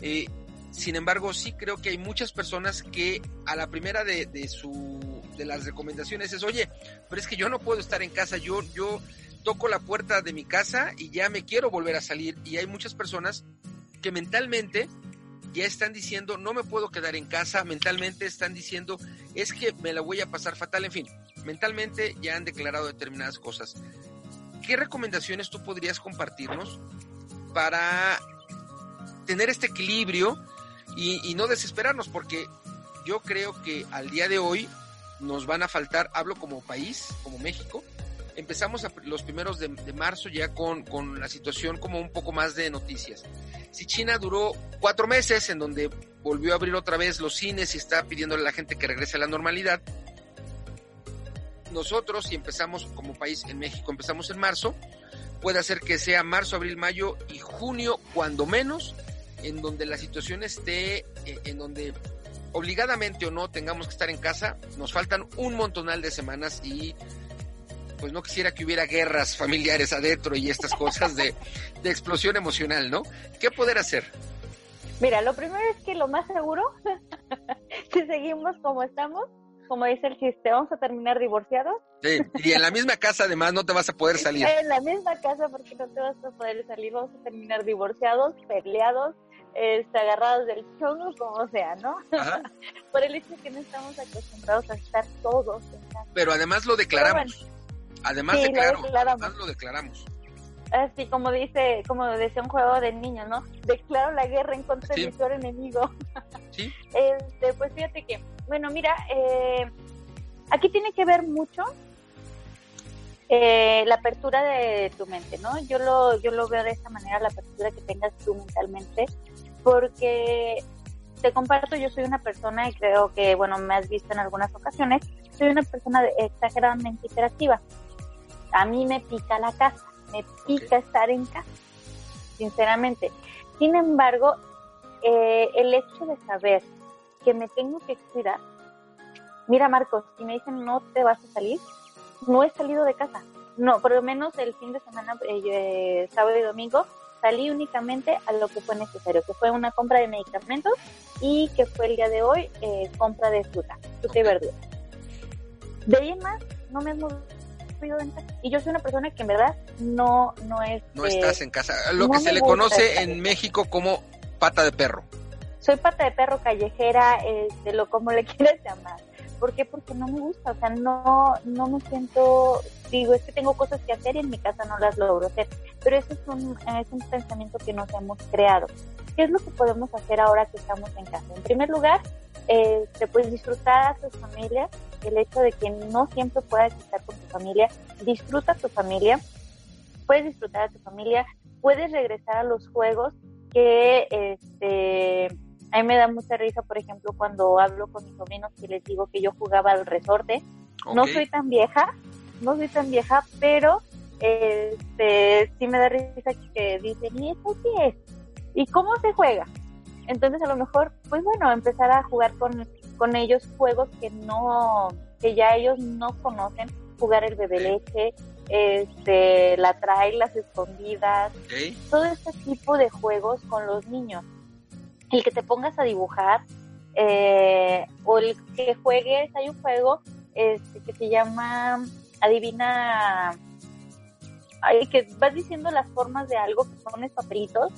A: eh, sin embargo, sí creo que hay muchas personas que a la primera de, de, su, de las recomendaciones es, oye, pero es que yo no puedo estar en casa, yo, yo toco la puerta de mi casa y ya me quiero volver a salir. Y hay muchas personas que mentalmente ya están diciendo, no me puedo quedar en casa, mentalmente están diciendo, es que me la voy a pasar fatal, en fin, mentalmente ya han declarado determinadas cosas. ¿Qué recomendaciones tú podrías compartirnos para tener este equilibrio y, y no desesperarnos? Porque yo creo que al día de hoy nos van a faltar, hablo como país, como México, empezamos a, los primeros de, marzo ya con, con, la situación como un poco más de noticias. Si China duró cuatro meses en donde volvió a abrir otra vez los cines y está pidiéndole a la gente que regrese a la normalidad, nosotros, si empezamos como país en México, empezamos en marzo, puede hacer que sea marzo, abril, mayo y junio, cuando menos, en donde la situación esté, eh, en donde obligadamente o no tengamos que estar en casa, nos faltan un montonal de semanas y pues no quisiera que hubiera guerras familiares adentro y estas cosas de, de explosión emocional, ¿no? ¿Qué poder hacer?
C: Mira, lo primero es que lo más seguro, *laughs* si seguimos como estamos, como dice el chiste, vamos a terminar divorciados.
A: Sí, y en la misma casa además no te vas a poder salir.
C: En la misma casa porque no te vas a poder salir, vamos a terminar divorciados, peleados, este, agarrados del chongo, como sea, ¿no? Ajá. *laughs* Por el hecho de que no estamos acostumbrados a estar todos en casa.
A: Pero además lo declaramos. Bueno, además,
C: sí,
A: declaro,
C: lo declaramos.
A: además lo declaramos.
C: Así como dice, como decía un juego de niños, ¿no? Declaro la guerra en contra sí. de mi peor enemigo. *laughs*
A: Sí.
C: Este, pues fíjate que, bueno, mira, eh, aquí tiene que ver mucho eh, la apertura de tu mente, ¿no? Yo lo, yo lo veo de esta manera, la apertura que tengas tú mentalmente, porque te comparto, yo soy una persona y creo que, bueno, me has visto en algunas ocasiones, soy una persona exageradamente hiperactiva. A mí me pica la casa, me pica estar en casa, sinceramente. Sin embargo, eh, el hecho de saber que me tengo que cuidar, mira Marcos, si me dicen no te vas a salir, no he salido de casa. No, por lo menos el fin de semana, eh, sábado y domingo, salí únicamente a lo que fue necesario, que fue una compra de medicamentos y que fue el día de hoy eh, compra de fruta, fruta y verdura. De ahí en más, no me he movido en casa. Y yo soy una persona que en verdad no, no es...
A: No estás en casa. Lo no que se le conoce en México como pata de perro.
C: Soy pata de perro callejera, este, lo como le *laughs* quieras llamar. ¿Por qué? Porque no me gusta, o sea, no, no me siento, digo, es que tengo cosas que hacer y en mi casa no las logro hacer, pero eso es un, es un pensamiento que nos hemos creado. ¿Qué es lo que podemos hacer ahora que estamos en casa? En primer lugar, este, pues disfrutar a tu familia, el hecho de que no siempre puedas estar con tu familia, disfruta a tu familia, puedes disfrutar a tu familia, puedes regresar a los juegos que este a mí me da mucha risa, por ejemplo, cuando hablo con mis sobrinos y les digo que yo jugaba al resorte. Okay. No soy tan vieja, no soy tan vieja, pero este sí me da risa que dicen, ¿y eso qué es? ¿Y cómo se juega? Entonces a lo mejor, pues bueno, empezar a jugar con, con ellos juegos que no, que ya ellos no conocen, jugar el bebé leche, este, la trae, las escondidas,
A: okay.
C: todo este tipo de juegos con los niños el que te pongas a dibujar eh, o el que juegues, hay un juego este, que se llama Adivina, ay, que vas diciendo las formas de algo, que pones papelitos,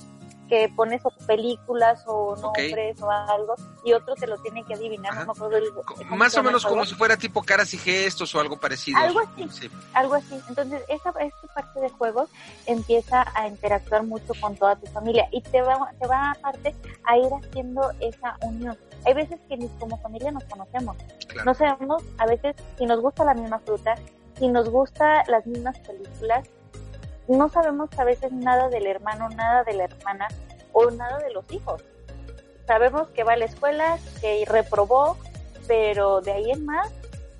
C: que pones o películas o nombres okay. o algo y otro te lo tiene que adivinar, no me acuerdo el,
A: Más o menos como si fuera tipo caras y gestos o algo parecido.
C: Algo así, sí. algo así. Entonces esa, esta parte de juegos empieza a interactuar mucho con toda tu familia y te va, te va aparte a ir haciendo esa unión. Hay veces que ni como familia nos conocemos. Claro. No sabemos a veces si nos gusta la misma fruta, si nos gusta las mismas películas, no sabemos a veces nada del hermano, nada de la hermana o nada de los hijos. Sabemos que va a la escuela, que reprobó, pero de ahí en más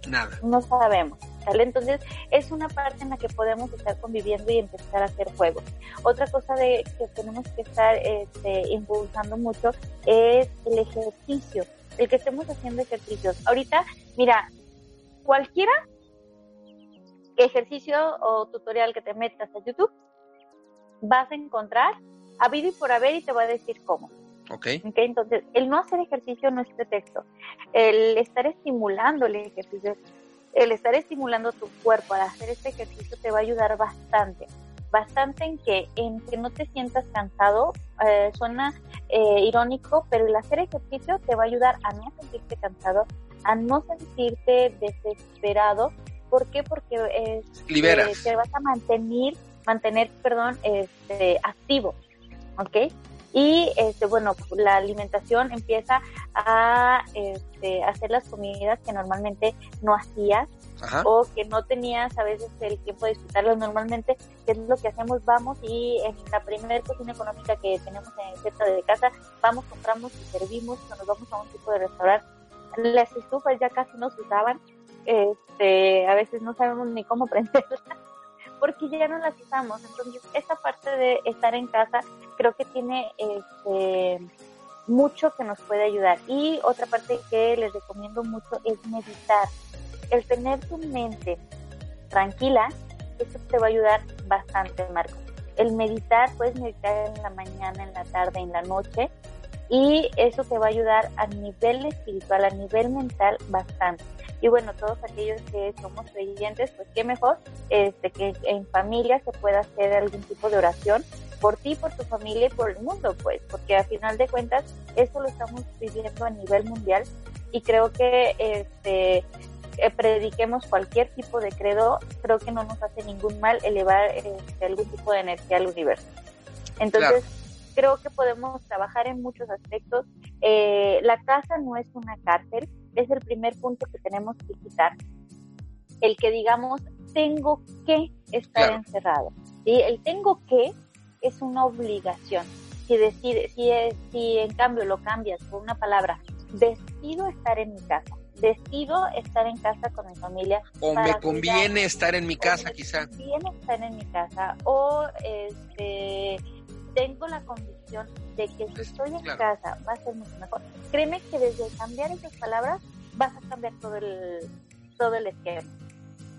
A: nada.
C: No sabemos. ¿sale? Entonces es una parte en la que podemos estar conviviendo y empezar a hacer juegos. Otra cosa de que tenemos que estar este, impulsando mucho es el ejercicio, el que estemos haciendo ejercicios. Ahorita, mira, cualquiera ejercicio o tutorial que te metas a YouTube, vas a encontrar a y por haber y te va a decir cómo.
A: Okay.
C: ok. Entonces, el no hacer ejercicio no es pretexto. El estar estimulando el ejercicio, el estar estimulando tu cuerpo al hacer este ejercicio te va a ayudar bastante. Bastante en que, en que no te sientas cansado, eh, suena eh, irónico, pero el hacer ejercicio te va a ayudar a no sentirte cansado, a no sentirte desesperado. ¿Por qué? Porque eh, te vas a mantener, mantener, perdón, este, activo, ¿ok? Y este, bueno, la alimentación empieza a este, hacer las comidas que normalmente no hacías o que no tenías a veces el tiempo de disfrutarlo normalmente, que es lo que hacemos, vamos y en la primera cocina económica que tenemos en cerca de casa, vamos, compramos y servimos, cuando nos vamos a un tipo de restaurante, las estufas ya casi no se usaban, este, a veces no sabemos ni cómo prenderlas *laughs* porque ya no las usamos. Entonces, esta parte de estar en casa creo que tiene este, mucho que nos puede ayudar. Y otra parte que les recomiendo mucho es meditar. El tener tu mente tranquila, eso te va a ayudar bastante, Marco. El meditar, puedes meditar en la mañana, en la tarde, en la noche, y eso te va a ayudar a nivel espiritual, a nivel mental bastante. Y bueno, todos aquellos que somos creyentes, pues qué mejor este, que en familia se pueda hacer algún tipo de oración por ti, por tu familia y por el mundo, pues, porque a final de cuentas eso lo estamos viviendo a nivel mundial y creo que este eh, prediquemos cualquier tipo de credo, creo que no nos hace ningún mal elevar este, algún tipo de energía al universo. Entonces, creo que podemos trabajar en muchos aspectos. Eh, la casa no es una cárcel, es el primer punto que tenemos que quitar. El que digamos, tengo que estar encerrado. ¿sí? El tengo que es una obligación. Si, decide, si, si en cambio lo cambias por una palabra, decido estar en mi casa, decido estar en casa con mi familia.
A: O me conviene estar en mi casa, quizá.
C: Me conviene estar en mi casa. O este tengo la convicción de que si estoy en casa va a ser mucho mejor. Créeme que desde cambiar esas palabras vas a cambiar todo el, todo el esquema.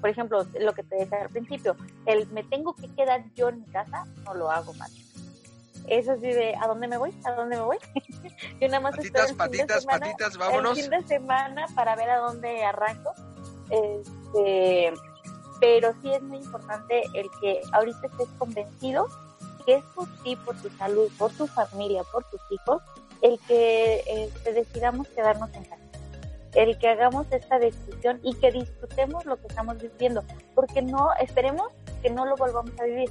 C: Por ejemplo, lo que te decía al principio, el me tengo que quedar yo en mi casa, no lo hago más. Eso sí de, ¿a dónde me voy? ¿A dónde me voy? *laughs*
A: yo nada más patitas, patitas, semana, patitas, vámonos.
C: El fin de semana para ver a dónde arranco. Este, pero sí es muy importante el que ahorita estés convencido que es por ti, por tu salud, por tu familia, por tus hijos, el que este, decidamos quedarnos en casa. El que hagamos esta decisión y que disfrutemos lo que estamos viviendo, porque no esperemos que no lo volvamos a vivir,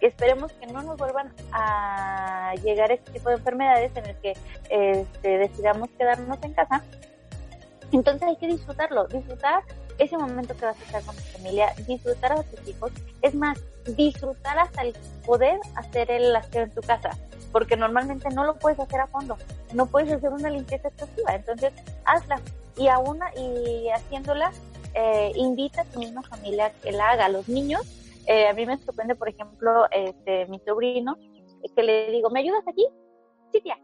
C: esperemos que no nos vuelvan a llegar este tipo de enfermedades en el que este, decidamos quedarnos en casa. Entonces hay que disfrutarlo, disfrutar ese momento que vas a estar con tu familia, disfrutar a tus hijos, es más, disfrutar hasta el poder hacer el aseo en tu casa, porque normalmente no lo puedes hacer a fondo, no puedes hacer una limpieza excesiva, entonces hazla y aún y haciéndola, eh, invita a tu misma familia que la haga. Los niños, eh, a mí me sorprende, por ejemplo, este, mi sobrino, que le digo, ¿me ayudas aquí? Sí, tía.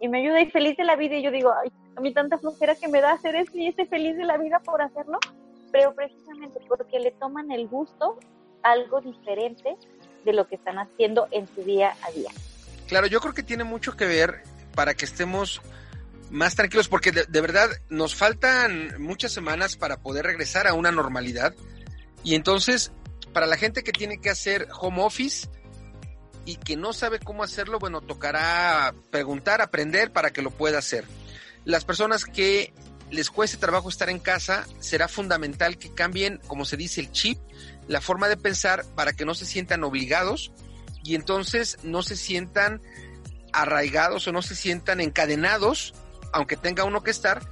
C: Y me ayuda y feliz de la vida y yo digo, ay, a mí tanta flojera que me da hacer eso y ese feliz de la vida por hacerlo, pero precisamente porque le toman el gusto algo diferente de lo que están haciendo en su día a día.
A: Claro, yo creo que tiene mucho que ver para que estemos más tranquilos, porque de, verdad nos faltan muchas semanas para poder regresar a una normalidad. Y entonces, para la gente que tiene que hacer home office y que no sabe cómo hacerlo, bueno, tocará preguntar, aprender para que lo pueda hacer las personas que les cueste trabajo estar en casa, será fundamental que cambien, como se dice, el chip, la forma de pensar para que no se sientan obligados y entonces no se sientan arraigados o no se sientan encadenados, aunque tenga uno que estar.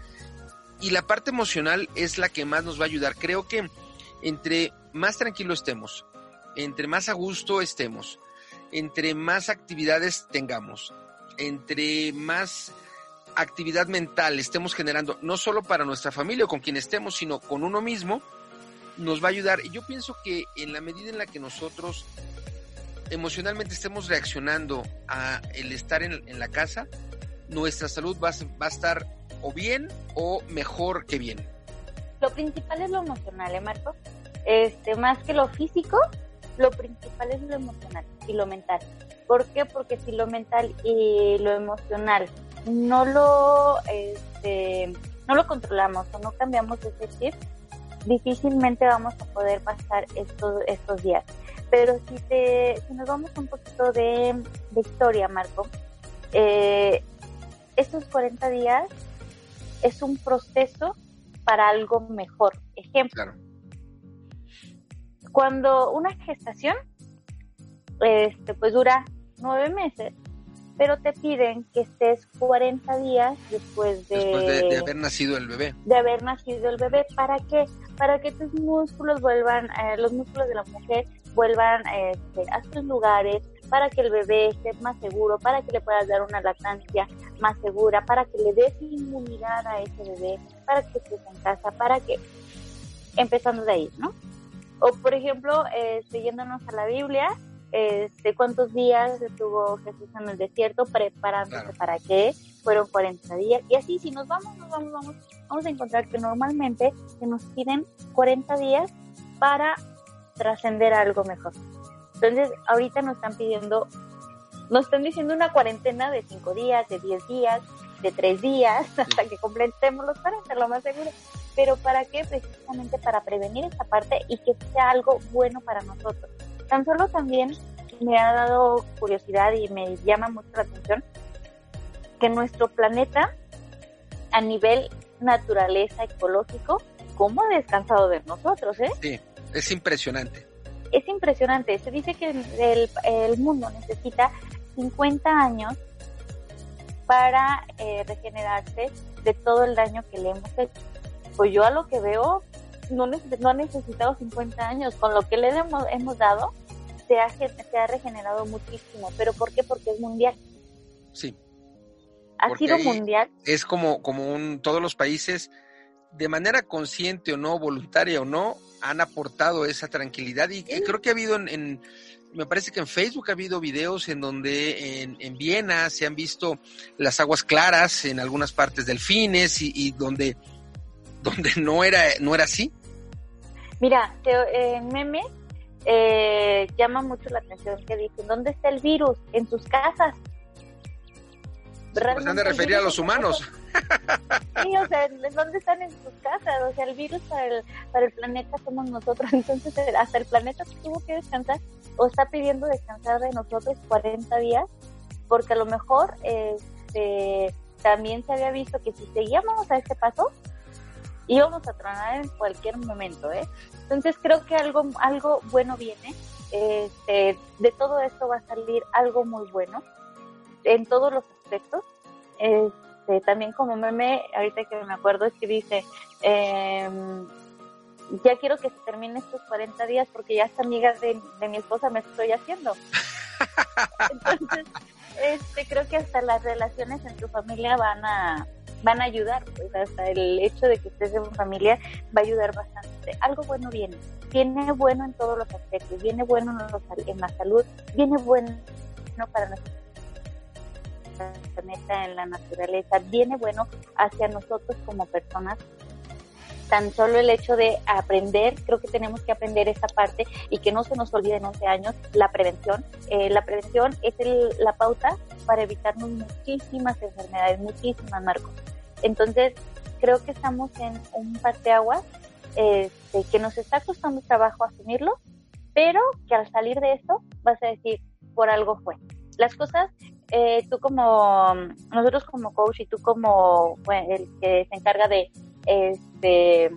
A: Y la parte emocional es la que más nos va a ayudar. Creo que entre más tranquilo estemos, entre más a gusto estemos, entre más actividades tengamos, entre más actividad mental estemos generando, no solo para nuestra familia o con quien estemos, sino con uno mismo, nos va a ayudar. Y yo pienso que en la medida en la que nosotros emocionalmente estemos reaccionando a el estar en, la casa, nuestra salud va, va, a estar o bien o mejor que bien.
C: Lo principal es lo emocional, ¿eh, Marco? Este, más que lo físico, lo principal es lo emocional y lo mental. ¿Por qué? Porque si lo mental y lo emocional no lo, este, no lo controlamos o no cambiamos ese chip, difícilmente vamos a poder pasar estos, estos días. Pero si, te, si nos vamos un poquito de, de historia, Marco, eh, estos 40 días es un proceso para algo mejor. Ejemplo, cuando una gestación este, pues dura nueve meses, pero te piden que estés 40 días después de,
A: después de, haber nacido el bebé.
C: De haber nacido el bebé. ¿Para qué? Para que tus músculos vuelvan, eh, los músculos de la mujer vuelvan este, a sus lugares, para que el bebé esté más seguro, para que le puedas dar una lactancia más segura, para que le des inmunidad a ese bebé, para que estés en casa, para que, empezando de ahí, ¿no? O por ejemplo, yéndonos a la Biblia, este, cuántos días estuvo Jesús en el desierto preparándose para qué, fueron 40 días, y así si nos vamos, nos vamos, vamos, vamos a encontrar que normalmente se nos piden 40 días para trascender algo mejor. Entonces, ahorita nos están pidiendo, nos están diciendo una cuarentena de 5 días, de 10 días, de 3 días, *laughs* hasta que completemos los 40, lo más seguro. Pero ¿para qué? Precisamente para prevenir esta parte y que sea algo bueno para nosotros. Tan solo también me ha dado curiosidad y me llama mucho la atención que nuestro planeta, a nivel naturaleza ecológico, ¿cómo ha descansado de nosotros, eh?
A: Sí, es impresionante.
C: Es impresionante. Se dice que el, el mundo necesita 50 años para eh, regenerarse de todo el daño que le hemos hecho. Pues yo a lo que veo, no, no ha necesitado 50 años. Con lo que le hemos, hemos dado, se ha, se ha regenerado muchísimo. ¿Pero por qué? Porque es mundial.
A: Sí.
C: Ha sido mundial.
A: Es como, como un, todos los países, de manera consciente o no, voluntaria o no, han aportado esa tranquilidad. Y creo que ha habido en, me parece que en Facebook ha habido videos en donde en, en, Viena se han visto las aguas claras, en algunas partes delfines y, y donde, donde no era, no era así.
C: Mira, en meme eh, llama mucho la atención que dicen, ¿dónde está el virus? En sus casas.
A: Se han de referir a los humanos.
C: Sí, o sea, ¿dónde están en sus casas? O sea, el virus para el, para el planeta somos nosotros, *laughs* entonces hasta el planeta tuvo que descansar o está pidiendo descansar de nosotros 40 días, porque a lo mejor este, también se había visto que si seguíamos a este paso, íbamos a tronar en cualquier momento, ¿eh? Entonces creo que algo, algo bueno viene, este, de todo esto va a salir algo muy bueno, en todos los aspectos, este, también como meme, ahorita que me acuerdo es que dice, eh, ya quiero que se termine estos 40 días porque ya esta amiga de, de mi esposa me estoy haciendo. *laughs* Entonces, este, creo que hasta las relaciones en tu familia van a, van a ayudar, pues hasta el hecho de que estés en familia va a ayudar bastante. Algo bueno viene, viene bueno en todos los aspectos, viene bueno en, los, en la salud, viene bueno para nuestro planeta, en la naturaleza, viene bueno hacia nosotros como personas tan solo el hecho de aprender, creo que tenemos que aprender esta parte y que no se nos olvide en 11 años la prevención. Eh, la prevención es el, la pauta para evitarnos muchísimas enfermedades, muchísimas, Marcos. Entonces, creo que estamos en un parteaguas este, que nos está costando trabajo asumirlo, pero que al salir de esto vas a decir, por algo fue. Las cosas, eh, tú como, nosotros como coach y tú como el que se encarga de este,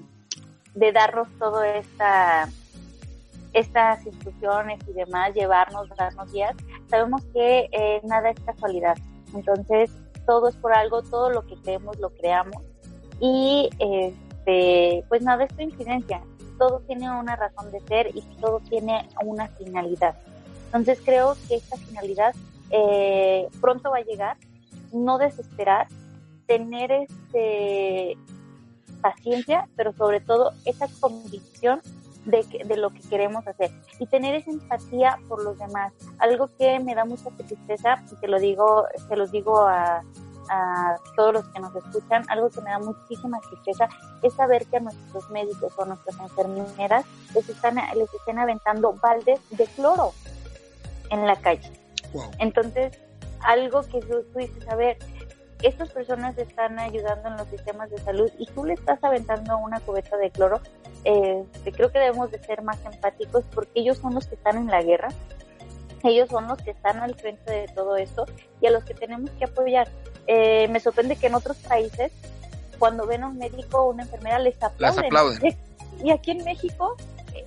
C: de darnos todo esta estas instrucciones y demás, llevarnos, darnos guías, sabemos que eh, nada es casualidad. Entonces, todo es por algo, todo lo que creemos lo creamos y este, pues nada es coincidencia. Todo tiene una razón de ser y todo tiene una finalidad. Entonces, creo que esta finalidad eh, pronto va a llegar. No desesperar, tener este paciencia, pero sobre todo esa convicción de, de lo que queremos hacer y tener esa empatía por los demás. Algo que me da mucha tristeza, y te lo digo, te lo digo a, a todos los que nos escuchan, algo que me da muchísima tristeza es saber que a nuestros médicos o a nuestras enfermeras les están, les estén aventando baldes de cloro en la calle. Entonces, algo que tú, dices, a ver, estas personas están ayudando en los sistemas de salud y tú le estás aventando una cubeta de cloro, eh, creo que debemos de ser más empáticos porque ellos son los que están en la guerra, ellos son los que están al frente de todo esto y a los que tenemos que apoyar. Eh, me sorprende que en otros países, cuando ven a un médico o una enfermera, les aplauden. Y aquí en México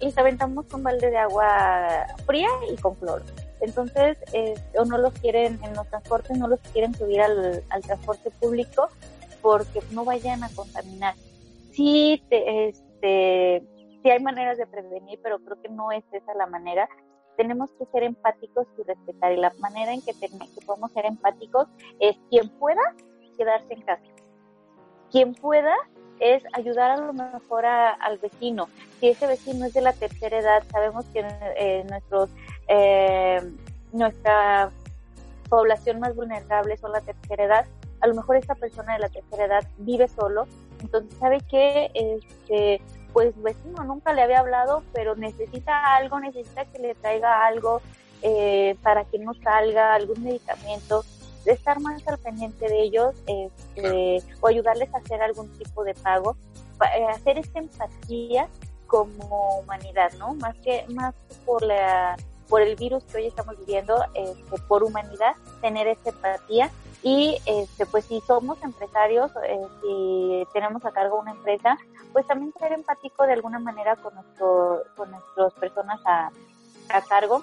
C: les aventamos un balde de agua fría y con cloro. Entonces, eh, o no los quieren en los transportes, no los quieren subir al, transporte público porque no vayan a contaminar. Sí, este, sí hay maneras de prevenir, pero creo que no es esa la manera tenemos que ser empáticos y respetar. Y la manera en que, podemos ser empáticos es quien pueda quedarse en casa. Quien pueda es ayudar a lo mejor al vecino. Si ese vecino es de la tercera edad, sabemos que eh, nuestros, eh, nuestra población más vulnerable son la tercera edad. A lo mejor esta persona de la tercera edad vive solo, entonces sabe que este, pues vecino nunca le había hablado, pero necesita algo, necesita que le traiga algo eh, para que no salga, algún medicamento, de estar más al pendiente de ellos este, o ayudarles a hacer algún tipo de pago, eh, hacer esta empatía como humanidad, ¿no? Más que más por la por el virus que hoy estamos viviendo, este, por humanidad, tener esta empatía y este, pues si somos empresarios, eh, si tenemos a cargo una empresa, pues también ser empático de alguna manera con, nuestro, con nuestras personas a, cargo.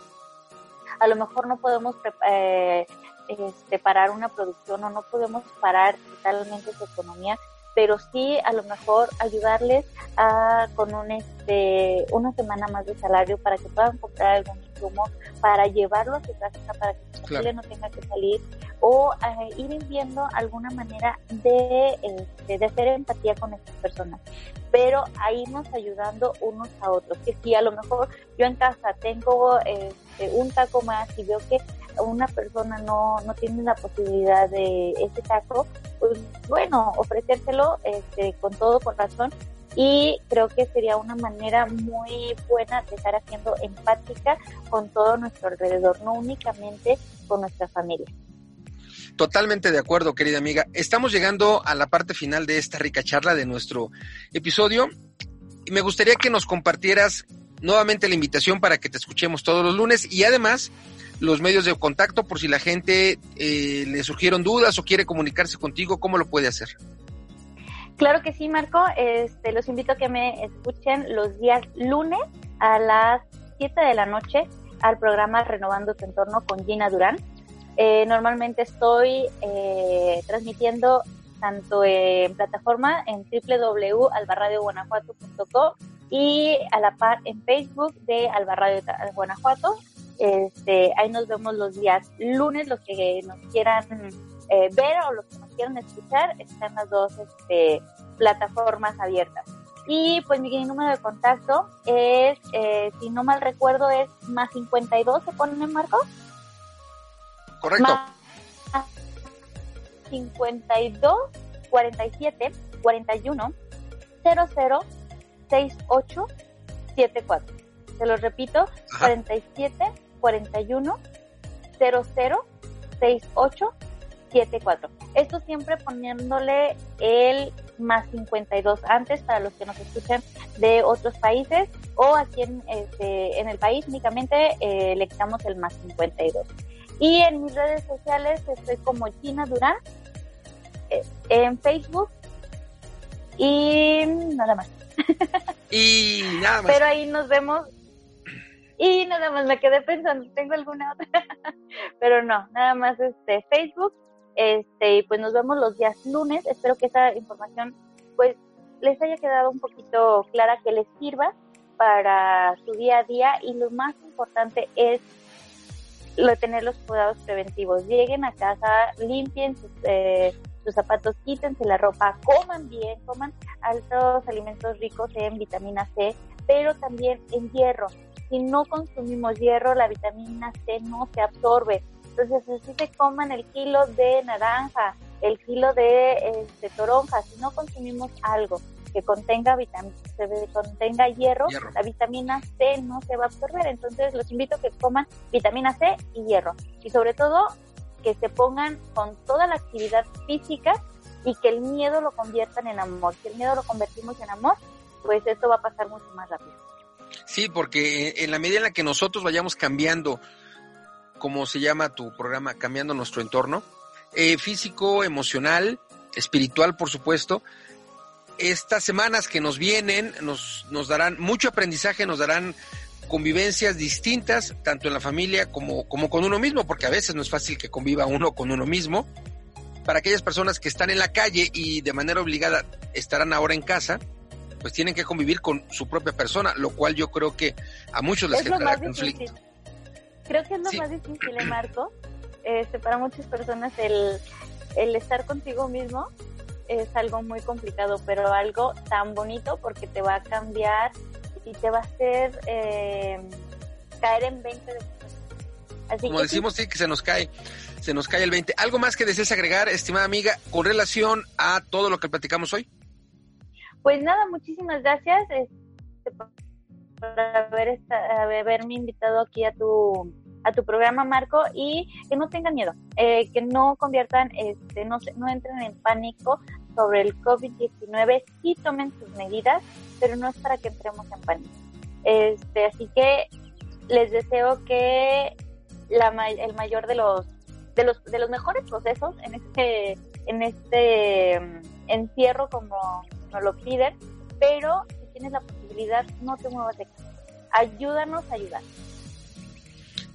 C: A lo mejor no podemos eh, este, parar una producción o no podemos parar totalmente su economía, pero sí a lo mejor ayudarles a, con un, este, una semana más de salario para que puedan comprar algún insumo, para llevarlo a su casa, para que su familia no tenga que salir, o eh, ir viendo alguna manera de, este, de hacer empatía con estas personas, pero a irnos ayudando unos a otros, que si a lo mejor yo en casa tengo este, un taco más y veo que una persona no, no tiene la posibilidad de ese taco, pues bueno, ofrecérselo este, con todo corazón y creo que sería una manera muy buena de estar haciendo empática con todo nuestro alrededor, no únicamente con nuestra familia.
A: Totalmente de acuerdo, querida amiga. Estamos llegando a la parte final de esta rica charla de nuestro episodio. Y me gustaría que nos compartieras nuevamente la invitación para que te escuchemos todos los lunes y además los medios de contacto por si la gente eh, le surgieron dudas o quiere comunicarse contigo, ¿cómo lo puede hacer?
C: Claro que sí, Marco. Este, los invito a que me escuchen los días lunes a las 7 de la noche al programa Renovando tu entorno con Gina Durán. Eh, normalmente estoy eh, transmitiendo tanto en plataforma en www.albarradioguanajuato.com y a la par en Facebook de Albarradio Guanajuato. Este, ahí nos vemos los días lunes, los que nos quieran eh, ver o los que nos quieran escuchar, están las dos este, plataformas abiertas. Y pues mi número de contacto es, si no mal recuerdo, es más 52, ¿se pone en marco?
A: Correcto.
C: 52 47 41 00 68 74. Se lo repito, 47 41 00 68 74. Esto siempre poniéndole el más 52 antes para los que nos escuchan de otros países o aquí en, este, en el país únicamente eh, le quitamos el más 52. Y en mis redes sociales estoy como Gina Durán, eh, en Facebook y nada más.
A: Y nada más.
C: Pero ahí nos vemos. Y nada más me quedé pensando, ¿tengo alguna otra? *laughs* Pero no, nada más este Facebook. Este, y pues nos vemos los días lunes. Espero que esta información pues les haya quedado un poquito clara, que les sirva para su día a día y lo más importante es lo tener los cuidados preventivos. Lleguen a casa, limpien sus, eh, sus zapatos, quítense la ropa, coman bien, coman altos alimentos ricos en vitamina C pero también en hierro. Si no consumimos hierro, la vitamina C no se absorbe. Entonces, así se coman el kilo de naranja, el kilo de este, toronja, si no consumimos algo que contenga vitamina, contenga hierro, la vitamina C no se va a absorber. Entonces los invito a que coman vitamina C y hierro. Y sobre todo que se pongan con toda la actividad física y que el miedo lo conviertan en amor. Si el miedo lo convertimos en amor, pues esto va a pasar mucho más rápido.
A: Sí, porque en la medida en la que nosotros vayamos cambiando, como se llama tu programa, cambiando nuestro entorno, eh, físico, emocional, espiritual, por supuesto, estas semanas que nos vienen nos, nos darán mucho aprendizaje, nos darán convivencias distintas, tanto en la familia como, como con uno mismo, porque a veces no es fácil que conviva uno con uno mismo. Para aquellas personas que están en la calle y de manera obligada estarán ahora en casa, pues tienen que convivir con su propia persona, lo cual yo creo que a muchos les generará conflicto.
C: Creo que es lo más difícil, ¿eh, Marco. Este, para muchas personas el, el estar contigo mismo es algo muy complicado, pero algo tan bonito porque te va a cambiar y te va a hacer eh, caer en 20 de
A: Así Como decimos, sí, que se nos cae, se nos cae el 20. ¿Algo más que desees agregar, estimada amiga, con relación a todo lo que platicamos hoy?
C: Pues nada, muchísimas gracias este, por haber haberme invitado aquí a tu a tu programa, Marco, y que no tengan miedo, eh, que no conviertan, este, no, no entren en pánico sobre el COVID-19, sí tomen sus medidas, pero no es para que entremos en pánico. Este, así que les deseo que la, el mayor de los, de los, de los mejores procesos en este, en este mm, encierro como nos lo piden, pero si tienes la posibilidad, no te muevas de casa. Ayúdanos a ayudar.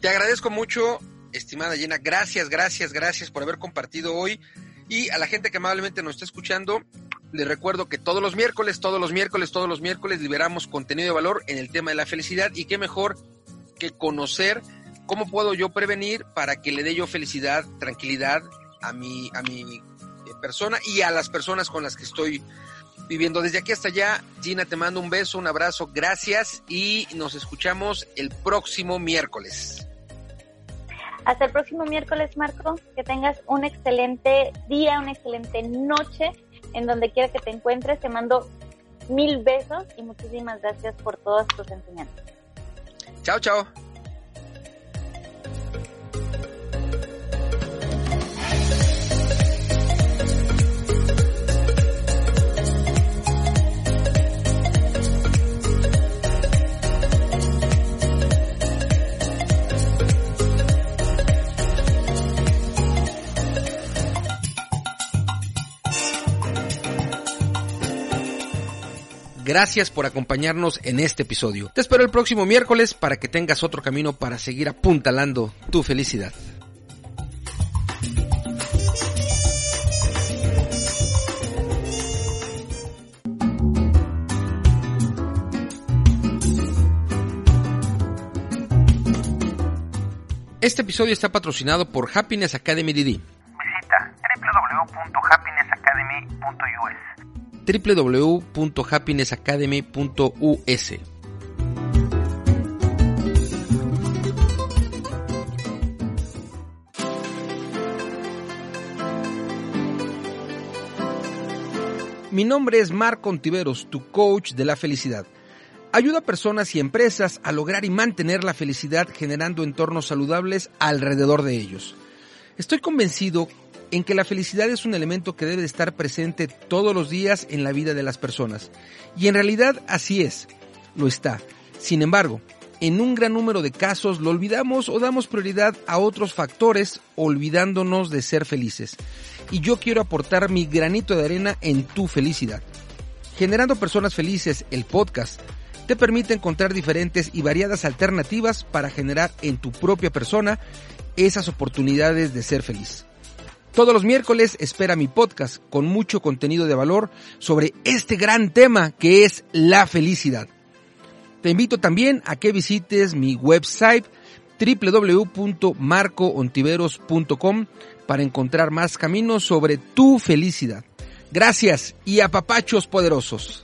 A: Te agradezco mucho, estimada Llena. Gracias, gracias, gracias por haber compartido hoy. Y a la gente que amablemente nos está escuchando, les recuerdo que todos los miércoles, todos los miércoles, todos los miércoles liberamos contenido de valor en el tema de la felicidad. Y qué mejor que conocer cómo puedo yo prevenir para que le dé yo felicidad, tranquilidad a mi, a mi persona y a las personas con las que estoy viviendo. Desde aquí hasta allá, Gina, te mando un beso, un abrazo, gracias y nos escuchamos el próximo miércoles.
C: Hasta el próximo miércoles, Marco. Que tengas un excelente día, una excelente noche en donde quiera que te encuentres. Te mando mil besos y muchísimas gracias por todas tus enseñanzas.
A: Chao, chao. Gracias por acompañarnos en este episodio. Te espero el próximo miércoles para que tengas otro camino para seguir apuntalando tu felicidad. Este episodio está patrocinado por Happiness Academy DD.
B: Visita www.happinessacademy.us
A: www.happinessacademy.us. Mi nombre es Marco Ontiveros, tu coach de la felicidad. Ayuda a personas y empresas a lograr y mantener la felicidad generando entornos saludables alrededor de ellos. Estoy convencido en que la felicidad es un elemento que debe de estar presente todos los días en la vida de las personas. Y en realidad así es, lo está. Sin embargo, en un gran número de casos lo olvidamos o damos prioridad a otros factores olvidándonos de ser felices. Y yo quiero aportar mi granito de arena en tu felicidad. Generando Personas Felices, el podcast, te permite encontrar diferentes y variadas alternativas para generar en tu propia persona esas oportunidades de ser feliz. Todos los miércoles espera mi podcast con mucho contenido de valor sobre este gran tema que es la felicidad. Te invito también a que visites mi website www.marcoontiveros.com para encontrar más caminos sobre tu felicidad. Gracias y a papachos poderosos.